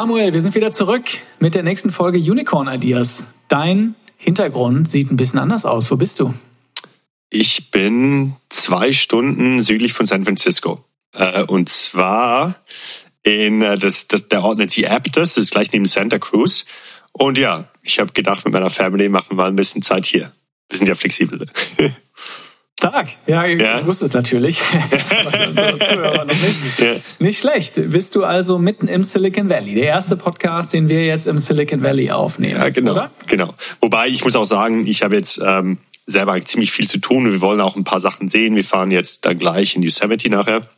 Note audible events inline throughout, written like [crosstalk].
Samuel, wir sind wieder zurück mit der nächsten Folge Unicorn Ideas. Dein Hintergrund sieht ein bisschen anders aus. Wo bist du? Ich bin zwei Stunden südlich von San Francisco. Äh, und zwar in äh, das, das, der Ort nennt sich Aptos, das ist gleich neben Santa Cruz. Und ja, ich habe gedacht, mit meiner Family machen wir mal ein bisschen Zeit hier. Wir sind ja flexibel. [laughs] Stark. Ja, ja, ich wusste es natürlich. [laughs] noch nicht. Ja. nicht schlecht. Bist du also mitten im Silicon Valley? Der erste Podcast, den wir jetzt im Silicon Valley aufnehmen. Ja, genau. Oder? Genau. Wobei ich muss auch sagen, ich habe jetzt ähm, selber ziemlich viel zu tun. Wir wollen auch ein paar Sachen sehen. Wir fahren jetzt dann gleich in Yosemite nachher.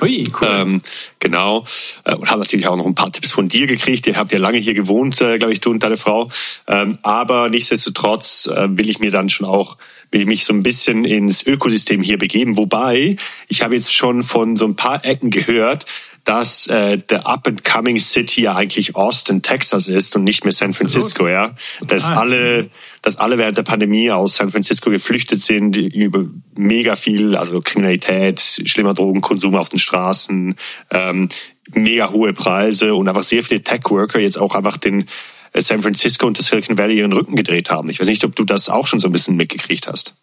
Ui, cool. Ähm, genau. Äh, und habe natürlich auch noch ein paar Tipps von dir gekriegt. Ihr habt ja lange hier gewohnt, äh, glaube ich, du und deine Frau. Ähm, aber nichtsdestotrotz äh, will ich mir dann schon auch will ich mich so ein bisschen ins Ökosystem hier begeben. Wobei, ich habe jetzt schon von so ein paar Ecken gehört, dass äh, der Up-and-Coming City ja eigentlich Austin, Texas ist und nicht mehr San Francisco, ja. Dass alle, dass alle während der Pandemie aus San Francisco geflüchtet sind, über mega viel, also Kriminalität, schlimmer Drogenkonsum auf den Straßen, ähm, mega hohe Preise und einfach sehr viele Tech-Worker jetzt auch einfach den San Francisco und das Silicon Valley ihren Rücken gedreht haben. Ich weiß nicht, ob du das auch schon so ein bisschen mitgekriegt hast.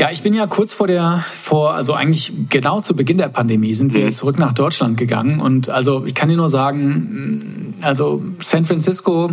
Ja, ich bin ja kurz vor der, vor, also eigentlich genau zu Beginn der Pandemie sind wir mhm. zurück nach Deutschland gegangen. Und also ich kann dir nur sagen, also San Francisco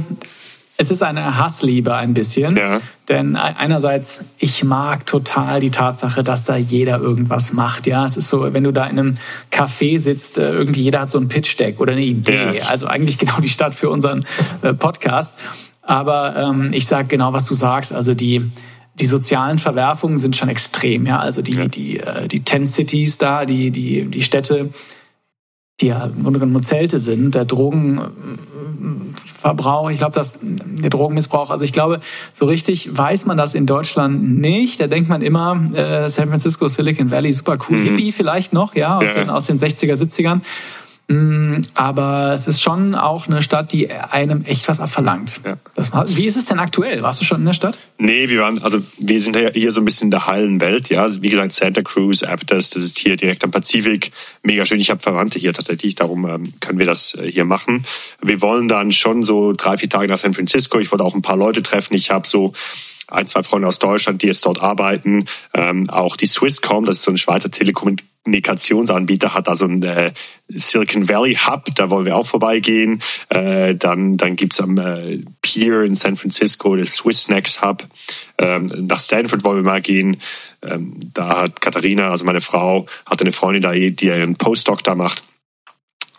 es ist eine Hassliebe ein bisschen. Ja. Denn einerseits, ich mag total die Tatsache, dass da jeder irgendwas macht. Ja, es ist so, wenn du da in einem Café sitzt, äh, irgendwie jeder hat so ein Pitch-Deck oder eine Idee. Ja. Also eigentlich [laughs] genau die Stadt für unseren äh, Podcast. Aber ähm, ich sag genau, was du sagst. Also die, die sozialen Verwerfungen sind schon extrem. Ja, also die, ja. die, äh, die Tent Cities da, die, die, die Städte, die ja im Grunde genommen Zelte sind, der Drogenverbrauch, ich glaube, dass der Drogenmissbrauch, also ich glaube, so richtig weiß man das in Deutschland nicht. Da denkt man immer, äh, San Francisco, Silicon Valley, super cool, mhm. Hippie vielleicht noch, ja, aus, ja. Den, aus den 60er, 70ern. Mm, aber es ist schon auch eine Stadt, die einem echt was abverlangt. Ja. Das, wie ist es denn aktuell? Warst du schon in der Stadt? Nee, wir waren, also wir sind hier so ein bisschen in der heilen Welt, ja. Also wie gesagt, Santa Cruz, Aptos, das ist hier direkt am Pazifik. Mega schön. Ich habe Verwandte hier tatsächlich, darum ähm, können wir das äh, hier machen. Wir wollen dann schon so drei, vier Tage nach San Francisco. Ich wollte auch ein paar Leute treffen. Ich habe so ein, zwei Freunde aus Deutschland, die jetzt dort arbeiten. Ähm, auch die Swisscom, das ist so ein Schweizer Telekommunikationsanbieter, hat also ein äh, Silicon Valley Hub, da wollen wir auch vorbeigehen. Äh, dann dann gibt's am äh, Pier in San Francisco das Swissnex Hub. Ähm, nach Stanford wollen wir mal gehen. Ähm, da hat Katharina, also meine Frau, hat eine Freundin da, die einen Postdoc da macht.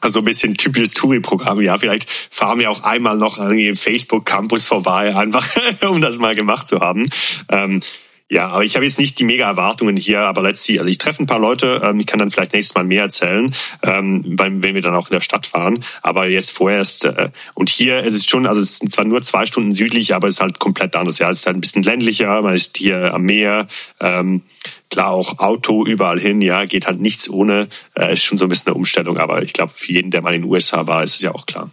Also ein bisschen typisches Touri-Programm. Ja, vielleicht fahren wir auch einmal noch an dem Facebook-Campus vorbei, einfach [laughs] um das mal gemacht zu haben. Ähm, ja, aber ich habe jetzt nicht die mega Erwartungen hier, aber let's see. Also ich treffe ein paar Leute, ähm, ich kann dann vielleicht nächstes Mal mehr erzählen, ähm, wenn wir dann auch in der Stadt fahren. Aber jetzt vorerst, äh, und hier es ist schon, also es sind zwar nur zwei Stunden südlich, aber es ist halt komplett anders. Ja, es ist halt ein bisschen ländlicher, man ist hier am Meer. Ähm, klar auch Auto überall hin, ja, geht halt nichts ohne. Äh, ist schon so ein bisschen eine Umstellung, aber ich glaube, für jeden, der mal in den USA war, ist es ja auch klar.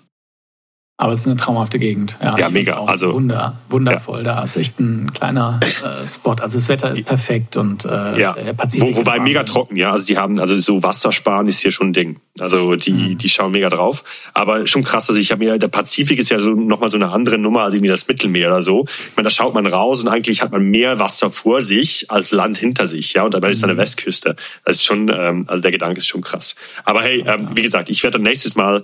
Aber es ist eine traumhafte Gegend. Ja, ja mega. Also wunder, wundervoll. Ja. Da ist echt ein kleiner äh, Spot. Also das Wetter ist perfekt und äh, ja. der Pazifik Wo, Wobei mega trocken, ja. Also die haben, also so Wassersparen ist hier schon ein Ding. Also die, mhm. die schauen mega drauf. Aber schon krass. Also ich habe mir, der Pazifik ist ja so nochmal so eine andere Nummer als irgendwie das Mittelmeer oder so. Ich meine, da schaut man raus und eigentlich hat man mehr Wasser vor sich als Land hinter sich, ja. Und dabei ist da eine mhm. Westküste. Das ist schon, ähm, also der Gedanke ist schon krass. Aber hey, ähm, wie gesagt, ich werde dann nächstes Mal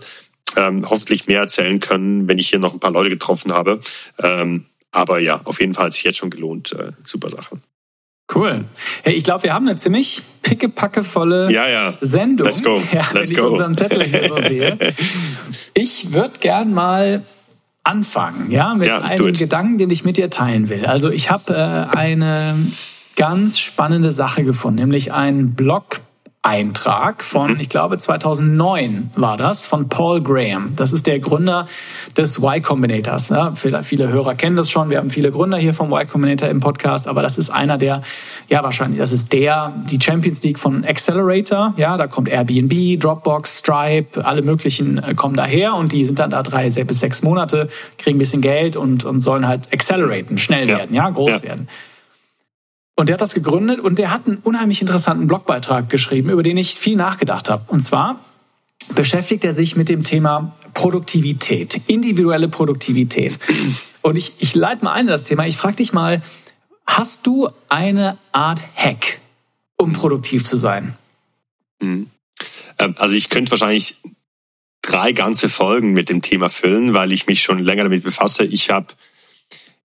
ähm, hoffentlich mehr erzählen können, wenn ich hier noch ein paar Leute getroffen habe. Ähm, aber ja, auf jeden Fall hat sich jetzt schon gelohnt. Äh, super Sache. Cool. Hey, ich glaube, wir haben eine ziemlich pickepackevolle ja, ja. Sendung. Let's go. [laughs] Ja, Let's wenn go. ich unseren Zettel hier so [laughs] sehe. Ich würde gern mal anfangen, ja, mit ja, einem Gedanken, den ich mit dir teilen will. Also ich habe äh, eine ganz spannende Sache gefunden, nämlich ein Blog Eintrag von, ich glaube 2009 war das, von Paul Graham. Das ist der Gründer des Y Combinators. Ja, viele, viele Hörer kennen das schon. Wir haben viele Gründer hier vom Y Combinator im Podcast, aber das ist einer der, ja wahrscheinlich, das ist der, die Champions League von Accelerator. Ja, da kommt Airbnb, Dropbox, Stripe, alle möglichen äh, kommen daher und die sind dann da drei bis sechs Monate, kriegen ein bisschen Geld und, und sollen halt acceleraten, schnell ja. werden, ja, groß ja. werden. Und der hat das gegründet und der hat einen unheimlich interessanten Blogbeitrag geschrieben, über den ich viel nachgedacht habe. Und zwar beschäftigt er sich mit dem Thema Produktivität, individuelle Produktivität. Und ich, ich leite mal ein in das Thema. Ich frage dich mal, hast du eine Art Hack, um produktiv zu sein? Mhm. Ähm, also ich könnte wahrscheinlich drei ganze Folgen mit dem Thema füllen, weil ich mich schon länger damit befasse. Ich habe,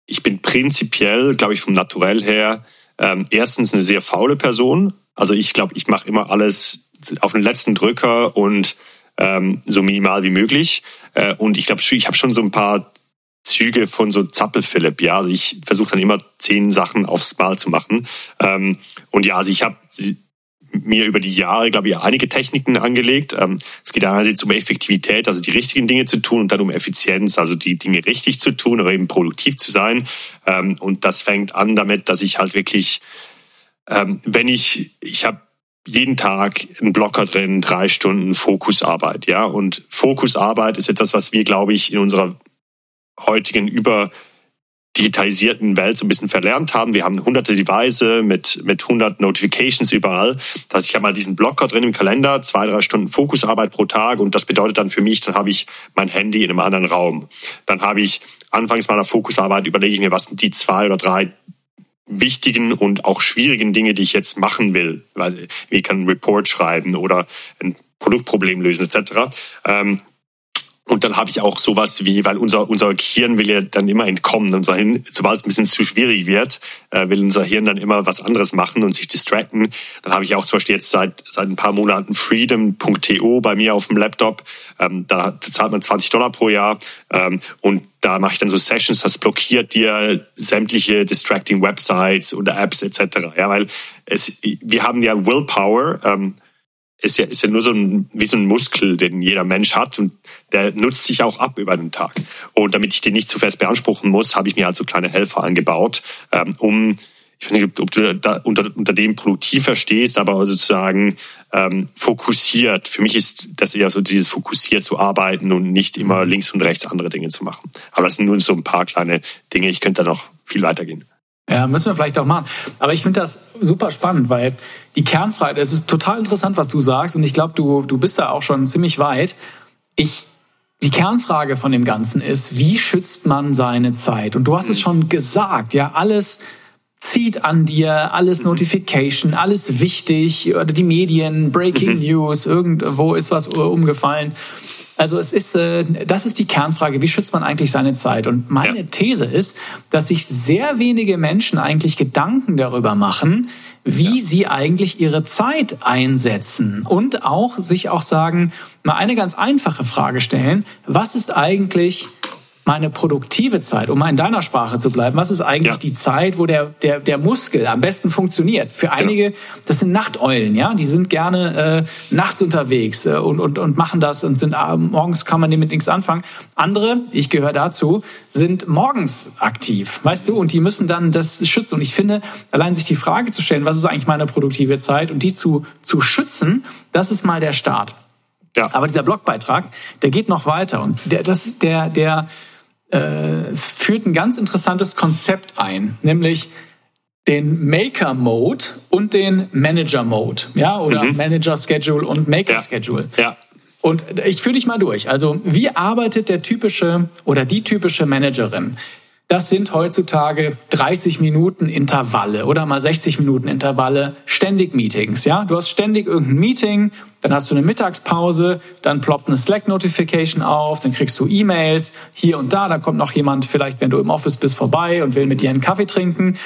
ich bin prinzipiell, glaube ich, vom Naturell her ähm, erstens eine sehr faule Person. Also ich glaube, ich mache immer alles auf den letzten Drücker und ähm, so minimal wie möglich. Äh, und ich glaube, ich habe schon so ein paar Züge von so Zappel-Philipp. Ja, also ich versuche dann immer zehn Sachen aufs Mal zu machen. Ähm, und ja, also ich habe mir über die Jahre, glaube ich, einige Techniken angelegt. Ähm, es geht einerseits um Effektivität, also die richtigen Dinge zu tun und dann um Effizienz, also die Dinge richtig zu tun oder eben produktiv zu sein. Ähm, und das fängt an damit, dass ich halt wirklich, ähm, wenn ich, ich habe jeden Tag einen Blocker drin, drei Stunden Fokusarbeit, ja. Und Fokusarbeit ist etwas, was wir, glaube ich, in unserer heutigen über digitalisierten Welt so ein bisschen verlernt haben. Wir haben hunderte Devices mit, mit hundert Notifications überall. Das heißt, ich habe mal diesen Blocker drin im Kalender, zwei, drei Stunden Fokusarbeit pro Tag und das bedeutet dann für mich, dann habe ich mein Handy in einem anderen Raum. Dann habe ich anfangs meiner Fokusarbeit überlege ich mir, was sind die zwei oder drei wichtigen und auch schwierigen Dinge, die ich jetzt machen will. Ich kann einen Report schreiben oder ein Produktproblem lösen etc. und dann habe ich auch sowas wie, weil unser, unser Hirn will ja dann immer entkommen. Unser Hirn, sobald es ein bisschen zu schwierig wird, äh, will unser Hirn dann immer was anderes machen und sich distracten. Dann habe ich auch zum Beispiel jetzt seit, seit ein paar Monaten freedom.to bei mir auf dem Laptop. Ähm, da zahlt man 20 Dollar pro Jahr. Ähm, und da mache ich dann so Sessions, das blockiert dir sämtliche distracting Websites oder Apps etc. Ja, weil es, wir haben ja Willpower. Ähm, ist ja, ist ja nur so ein, wie so ein Muskel, den jeder Mensch hat und der nutzt sich auch ab über den Tag. Und damit ich den nicht zu fest beanspruchen muss, habe ich mir halt so kleine Helfer angebaut, ähm, um, ich weiß nicht, ob du da unter, unter dem produktiv verstehst, aber sozusagen ähm, fokussiert. Für mich ist das eher so dieses fokussiert zu arbeiten und nicht immer links und rechts andere Dinge zu machen. Aber das sind nur so ein paar kleine Dinge. Ich könnte da noch viel weitergehen. Ja, müssen wir vielleicht auch machen. Aber ich finde das super spannend, weil die Kernfreiheit, es ist total interessant, was du sagst. Und ich glaube, du, du bist da auch schon ziemlich weit. Ich, die Kernfrage von dem Ganzen ist, wie schützt man seine Zeit? Und du hast es schon gesagt, ja, alles zieht an dir, alles Notification, alles wichtig, oder die Medien, Breaking mhm. News, irgendwo ist was umgefallen. Also es ist, äh, das ist die Kernfrage, wie schützt man eigentlich seine Zeit? Und meine ja. These ist, dass sich sehr wenige Menschen eigentlich Gedanken darüber machen, wie ja. sie eigentlich ihre Zeit einsetzen und auch sich auch sagen, mal eine ganz einfache Frage stellen, was ist eigentlich meine produktive Zeit, um mal in deiner Sprache zu bleiben, was ist eigentlich ja. die Zeit, wo der, der, der Muskel am besten funktioniert? Für einige, das sind Nachteulen, ja, die sind gerne äh, nachts unterwegs äh, und, und, und machen das und sind äh, morgens kann man damit nichts anfangen. Andere, ich gehöre dazu, sind morgens aktiv, weißt du, und die müssen dann das schützen. Und ich finde, allein sich die Frage zu stellen, was ist eigentlich meine produktive Zeit und die zu, zu schützen, das ist mal der Start. Ja. Aber dieser Blogbeitrag, der geht noch weiter und der, das, der, der äh, führt ein ganz interessantes Konzept ein, nämlich den Maker Mode und den Manager Mode, ja, oder mhm. Manager Schedule und Maker ja. Schedule. Ja. Und ich führe dich mal durch. Also, wie arbeitet der typische oder die typische Managerin? Das sind heutzutage 30 Minuten Intervalle oder mal 60 Minuten Intervalle, ständig Meetings. Ja, du hast ständig irgendein Meeting, dann hast du eine Mittagspause, dann ploppt eine Slack-Notification auf, dann kriegst du E-Mails hier und da, da kommt noch jemand vielleicht, wenn du im Office bist, vorbei und will mit dir einen Kaffee trinken.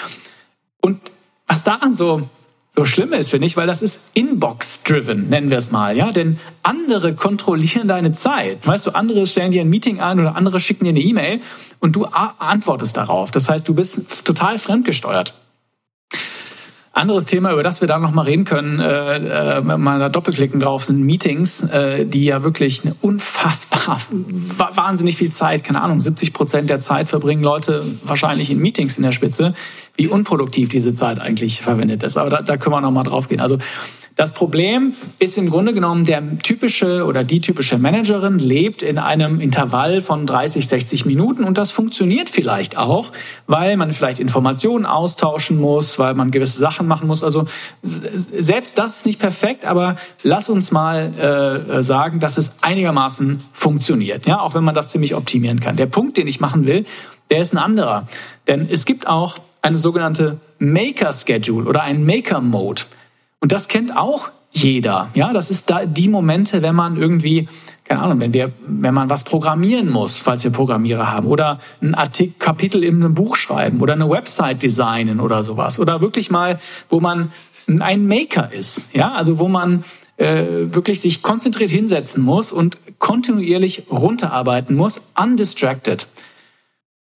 Und was daran so so schlimm ist, finde ich, weil das ist Inbox-driven, nennen wir es mal, ja. Denn andere kontrollieren deine Zeit. Weißt du, andere stellen dir ein Meeting ein oder andere schicken dir eine E-Mail und du antwortest darauf. Das heißt, du bist total fremdgesteuert. Anderes Thema, über das wir da noch mal reden können, äh, äh, mal da doppelklicken drauf, sind Meetings, äh, die ja wirklich eine unfassbar [laughs] wahnsinnig viel Zeit, keine Ahnung, 70 Prozent der Zeit verbringen Leute wahrscheinlich in Meetings in der Spitze, wie unproduktiv diese Zeit eigentlich verwendet ist. Aber da, da können wir noch mal drauf gehen. Also Das Problem ist im Grunde genommen, der typische oder die typische Managerin lebt in einem Intervall von 30, 60 Minuten und das funktioniert vielleicht auch, weil man vielleicht Informationen austauschen muss, weil man gewisse Sachen machen muss. Also selbst das ist nicht perfekt, aber lass uns mal äh, sagen, dass es einigermaßen funktioniert, ja, auch wenn man das ziemlich optimieren kann. Der Punkt, den ich machen will, der ist ein anderer, denn es gibt auch eine sogenannte Maker Schedule oder ein Maker Mode. Und das kennt auch jeder. Ja, das ist da die Momente, wenn man irgendwie, keine Ahnung, wenn wir, wenn man was programmieren muss, falls wir Programmierer haben, oder ein Artikel, Kapitel in einem Buch schreiben oder eine Website designen oder sowas. Oder wirklich mal, wo man ein Maker ist. Ja, also wo man äh, wirklich sich konzentriert hinsetzen muss und kontinuierlich runterarbeiten muss, undistracted.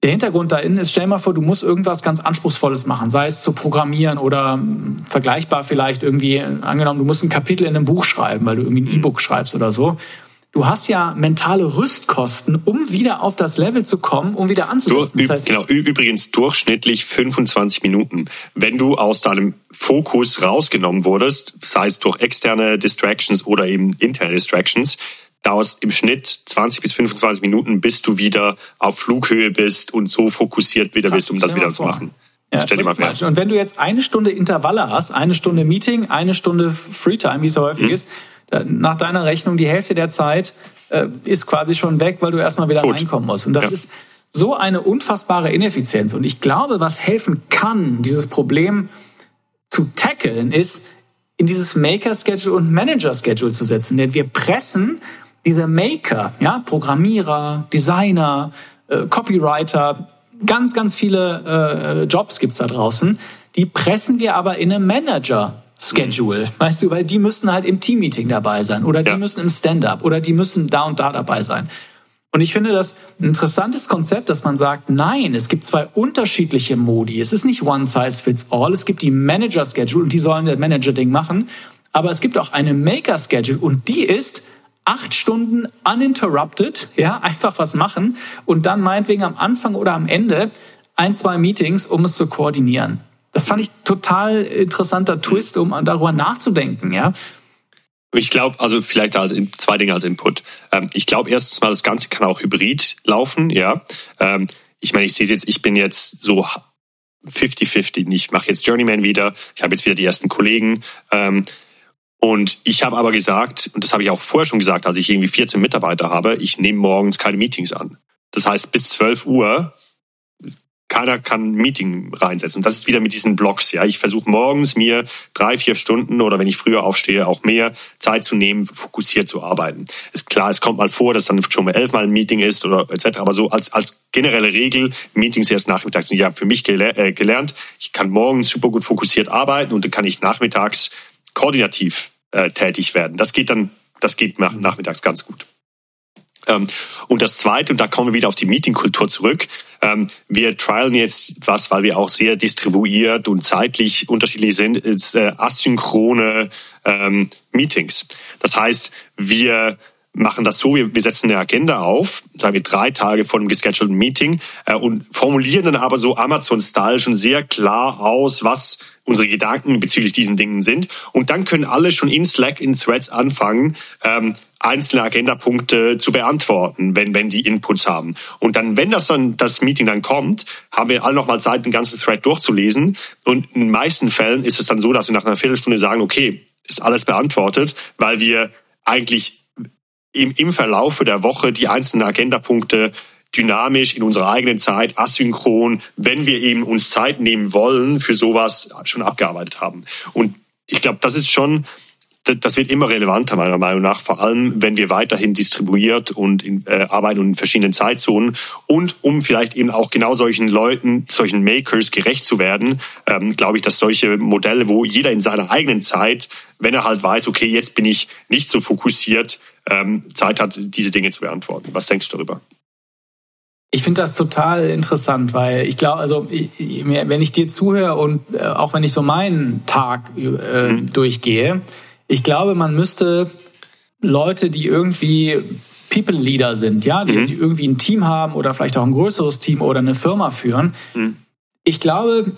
Der Hintergrund da innen ist, stell mal vor, du musst irgendwas ganz Anspruchsvolles machen, sei es zu programmieren oder hm, vergleichbar vielleicht irgendwie, angenommen, du musst ein Kapitel in einem Buch schreiben, weil du irgendwie ein E-Book schreibst oder so. Du hast ja mentale Rüstkosten, um wieder auf das Level zu kommen, um wieder anzusetzen. Das heißt, genau, übrigens durchschnittlich 25 Minuten. Wenn du aus deinem Fokus rausgenommen wurdest, sei es durch externe Distractions oder eben interne Distractions, dauert im Schnitt 20 bis 25 Minuten, bis du wieder auf Flughöhe bist und so fokussiert wieder Krass, bist, um das wieder zu machen. Ja, Stell dir mal vor. Und wenn du jetzt eine Stunde Intervalle hast, eine Stunde Meeting, eine Stunde Freetime, wie es so häufig mhm. ist, nach deiner Rechnung die Hälfte der Zeit äh, ist quasi schon weg, weil du erstmal wieder Tot. reinkommen musst. Und das ja. ist so eine unfassbare Ineffizienz. Und ich glaube, was helfen kann, dieses Problem zu tackeln, ist, in dieses Maker-Schedule und Manager-Schedule zu setzen. Denn wir pressen diese Maker, ja, Programmierer, Designer, äh, Copywriter, ganz, ganz viele äh, Jobs gibt's da draußen, die pressen wir aber in einem Manager. Schedule, [laughs] weißt du, weil die müssen halt im Teammeeting dabei sein oder die ja. müssen im Stand-up oder die müssen da und da dabei sein. Und ich finde das ein interessantes Konzept, dass man sagt, nein, es gibt zwei unterschiedliche Modi. Es ist nicht one size fits all. Es gibt die Manager Schedule und die sollen das Manager Ding machen. Aber es gibt auch eine Maker Schedule und die ist acht Stunden uninterrupted, ja, einfach was machen und dann meinetwegen am Anfang oder am Ende ein, zwei Meetings, um es zu koordinieren. Das fand ich total interessanter Twist, um darüber nachzudenken, ja. Ich glaube, also vielleicht als zwei Dinge als Input. Ähm, ich glaube erstens mal, das Ganze kann auch hybrid laufen, ja. Ähm, ich meine, ich sehe jetzt, ich bin jetzt so 50-50. Ich mache jetzt Journeyman wieder, ich habe jetzt wieder die ersten Kollegen. Und ich habe aber gesagt, und das habe ich auch vorher schon gesagt, als ich irgendwie 14 Mitarbeiter habe, ich nehme morgens keine Meetings an. Das heißt, bis 12 Uhr keiner kann ein Meeting reinsetzen. Und das ist wieder mit diesen Blocks. Ja, ich versuche morgens mir drei, vier Stunden oder wenn ich früher aufstehe, auch mehr Zeit zu nehmen, fokussiert zu arbeiten. Ist klar, es kommt mal vor, dass dann schon mal elfmal ein Meeting ist oder etc. Aber so als, als generelle Regel, Meetings erst nachmittags. Ich habe für mich äh, gelernt, ich kann morgens super gut fokussiert arbeiten und dann kann ich nachmittags koordinativ äh, tätig werden. Das geht dann, das geht nachmittags ganz gut. Ähm, und das Zweite, und da kommen wir wieder auf die Meetingkultur zurück, ähm, wir trialen jetzt was, weil wir auch sehr distribuiert und zeitlich unterschiedlich sind, ist äh, asynchrone ähm, Meetings. Das heißt, wir machen das so, wir, wir setzen eine Agenda auf, sagen wir drei Tage vor einem geschedulten Meeting äh, und formulieren dann aber so Amazon-Style schon sehr klar aus, was unsere Gedanken bezüglich diesen Dingen sind. Und dann können alle schon in Slack, in Threads anfangen, ähm, einzelne Agendapunkte zu beantworten, wenn, wenn die Inputs haben. Und dann, wenn das dann, das Meeting dann kommt, haben wir alle nochmal Zeit, den ganzen Thread durchzulesen. Und in den meisten Fällen ist es dann so, dass wir nach einer Viertelstunde sagen, okay, ist alles beantwortet, weil wir eigentlich im, im Verlaufe der Woche die einzelnen Agendapunkte dynamisch in unserer eigenen Zeit, asynchron, wenn wir eben uns Zeit nehmen wollen, für sowas schon abgearbeitet haben. Und ich glaube, das ist schon, das wird immer relevanter meiner Meinung nach, vor allem wenn wir weiterhin distribuiert und in, äh, arbeiten in verschiedenen Zeitzonen und um vielleicht eben auch genau solchen Leuten, solchen Makers gerecht zu werden, ähm, glaube ich, dass solche Modelle, wo jeder in seiner eigenen Zeit, wenn er halt weiß, okay, jetzt bin ich nicht so fokussiert, ähm, Zeit hat, diese Dinge zu beantworten. Was denkst du darüber? Ich finde das total interessant, weil ich glaube, also ich, wenn ich dir zuhöre und äh, auch wenn ich so meinen Tag äh, mhm. durchgehe, ich glaube, man müsste Leute, die irgendwie People Leader sind, ja, die, mhm. die, irgendwie ein Team haben oder vielleicht auch ein größeres Team oder eine Firma führen. Mhm. Ich glaube,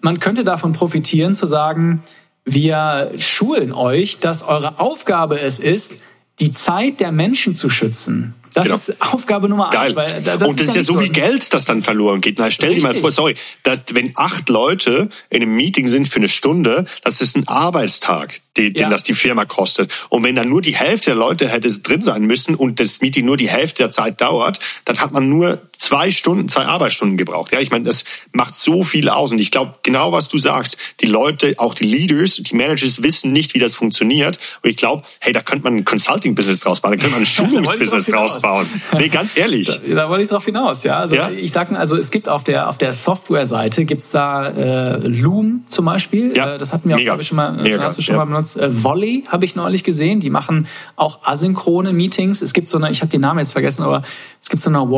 man könnte davon profitieren zu sagen, wir schulen euch, dass eure Aufgabe es ist, die Zeit der Menschen zu schützen. Das genau. ist Aufgabe Nummer Geil. eins. Weil das und das ist ja so viel Geld, das dann verloren geht. Na, stell Richtig. dir mal vor, sorry, dass, wenn acht Leute in einem Meeting sind für eine Stunde, das ist ein Arbeitstag, den, ja. den das die Firma kostet. Und wenn dann nur die Hälfte der Leute hätte drin sein müssen und das Meeting nur die Hälfte der Zeit dauert, dann hat man nur zwei Stunden, zwei Arbeitsstunden gebraucht. Ja, ich meine, das macht so viel aus. Und ich glaube, genau was du sagst, die Leute, auch die Leaders, die Managers wissen nicht, wie das funktioniert. Und ich glaube, hey, da könnte man ein Consulting-Business draus bauen, da könnte man ein [laughs] Schulungsbusiness draus bauen. Nee, ganz ehrlich. Da, da wollte ich drauf hinaus, ja. Also ja? ich sag mal, also es gibt auf der auf der Software-Seite gibt's da äh, Loom zum Beispiel. Ja. Äh, das hatten wir auch, glaube ich, schon mal, Mega. hast du schon ja. mal benutzt. Äh, Volley habe ich neulich gesehen. Die machen auch asynchrone Meetings. Es gibt so eine, ich habe den Namen jetzt vergessen, aber es gibt so eine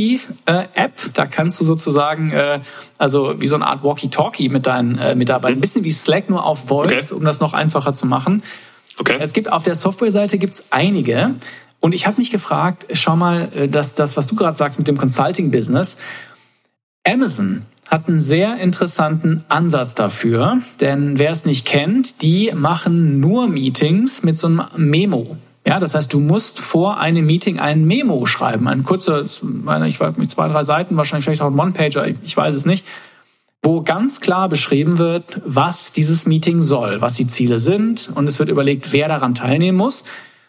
Walkie-Talkie-App. Da kannst du sozusagen, äh, also wie so eine Art Walkie-Talkie mit deinen äh, Mitarbeitern, ein bisschen wie Slack nur auf Voice, okay. um das noch einfacher zu machen. Okay. Es gibt auf der Software-Seite gibt's einige. Und ich habe mich gefragt, schau mal, äh, dass das, was du gerade sagst mit dem Consulting-Business, Amazon hat einen sehr interessanten Ansatz dafür, denn wer es nicht kennt, die machen nur Meetings mit so einem Memo. Ja, das heißt, du musst vor einem Meeting ein Memo schreiben, ein kurzer, ich weiß nicht, zwei, drei Seiten, wahrscheinlich vielleicht auch ein One-Pager, ich weiß es nicht, wo ganz klar beschrieben wird, was dieses Meeting soll, was die Ziele sind und es wird überlegt, wer daran teilnehmen muss.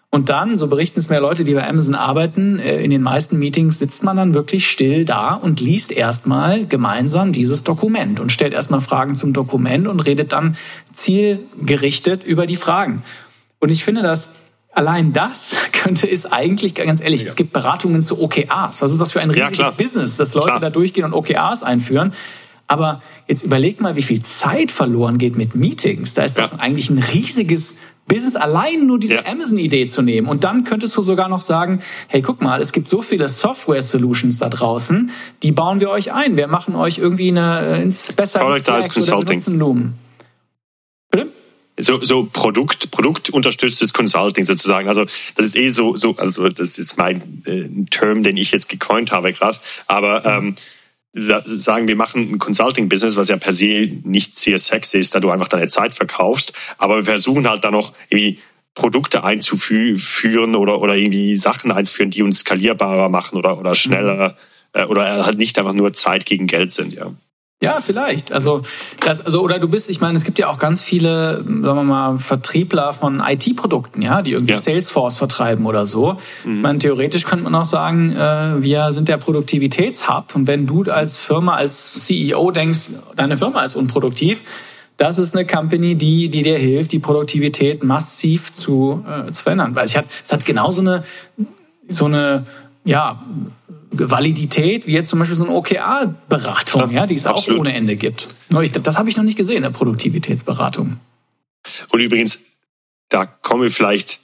Und dann, so berichten es mehr Leute, die bei Amazon arbeiten, äh, in den meisten Meetings sitzt man dann wirklich still da und liest erstmal gemeinsam dieses Dokument und stellt erstmal Fragen zum Dokument und redet dann zielgerichtet über die Fragen. Und ich finde das Allein das [laughs] könnte es eigentlich, ganz ehrlich, ja. es gibt Beratungen zu OKRs. Was ist das für ein riesiges ja, Business, dass Leute klar. da durchgehen und OKRs einführen? Aber jetzt überleg mal, wie viel Zeit verloren geht mit Meetings. Da ist ja. doch eigentlich ein riesiges Business allein nur diese ja. Amazon-Idee zu nehmen. Und dann könntest du sogar noch sagen, hey, guck mal, es gibt so viele Software-Solutions da draußen, die bauen wir euch ein. Wir machen euch irgendwie eine, äh, ins besser Slack oder? So, so Produkt, produktunterstütztes Consulting sozusagen. Also das ist eh so, so also das ist mein äh, Term, den ich jetzt gecoint habe gerade. Aber ähm, sagen, wir machen ein Consulting-Business, was ja per se nicht sehr sexy ist, da du einfach deine Zeit verkaufst. Aber wir versuchen halt da noch irgendwie Produkte einzuführen oder, oder irgendwie Sachen einzuführen, die uns skalierbarer machen oder, oder schneller mhm. äh, oder halt nicht einfach nur Zeit gegen Geld sind, ja. Ja, vielleicht. Also, das, also, oder du bist, ich meine, es gibt ja auch ganz viele, sagen wir mal, Vertriebler von IT-Produkten, ja, die irgendwie ja. Salesforce vertreiben oder so. Mhm. Ich meine, theoretisch könnte man auch sagen, äh, wir sind der Produktivitätshub. Und wenn du als Firma, als CEO denkst, deine Firma ist unproduktiv, das ist eine Company, die, die dir hilft, die Produktivität massiv zu, äh, zu verändern. Weil es hat, es hat genauso eine, so eine, ja, Validität, wie jetzt zum Beispiel so eine OKR-Beratung, ja, die es absolut. auch ohne Ende gibt. Das habe ich noch nicht gesehen, in der Produktivitätsberatung. Und übrigens, da kommen wir vielleicht,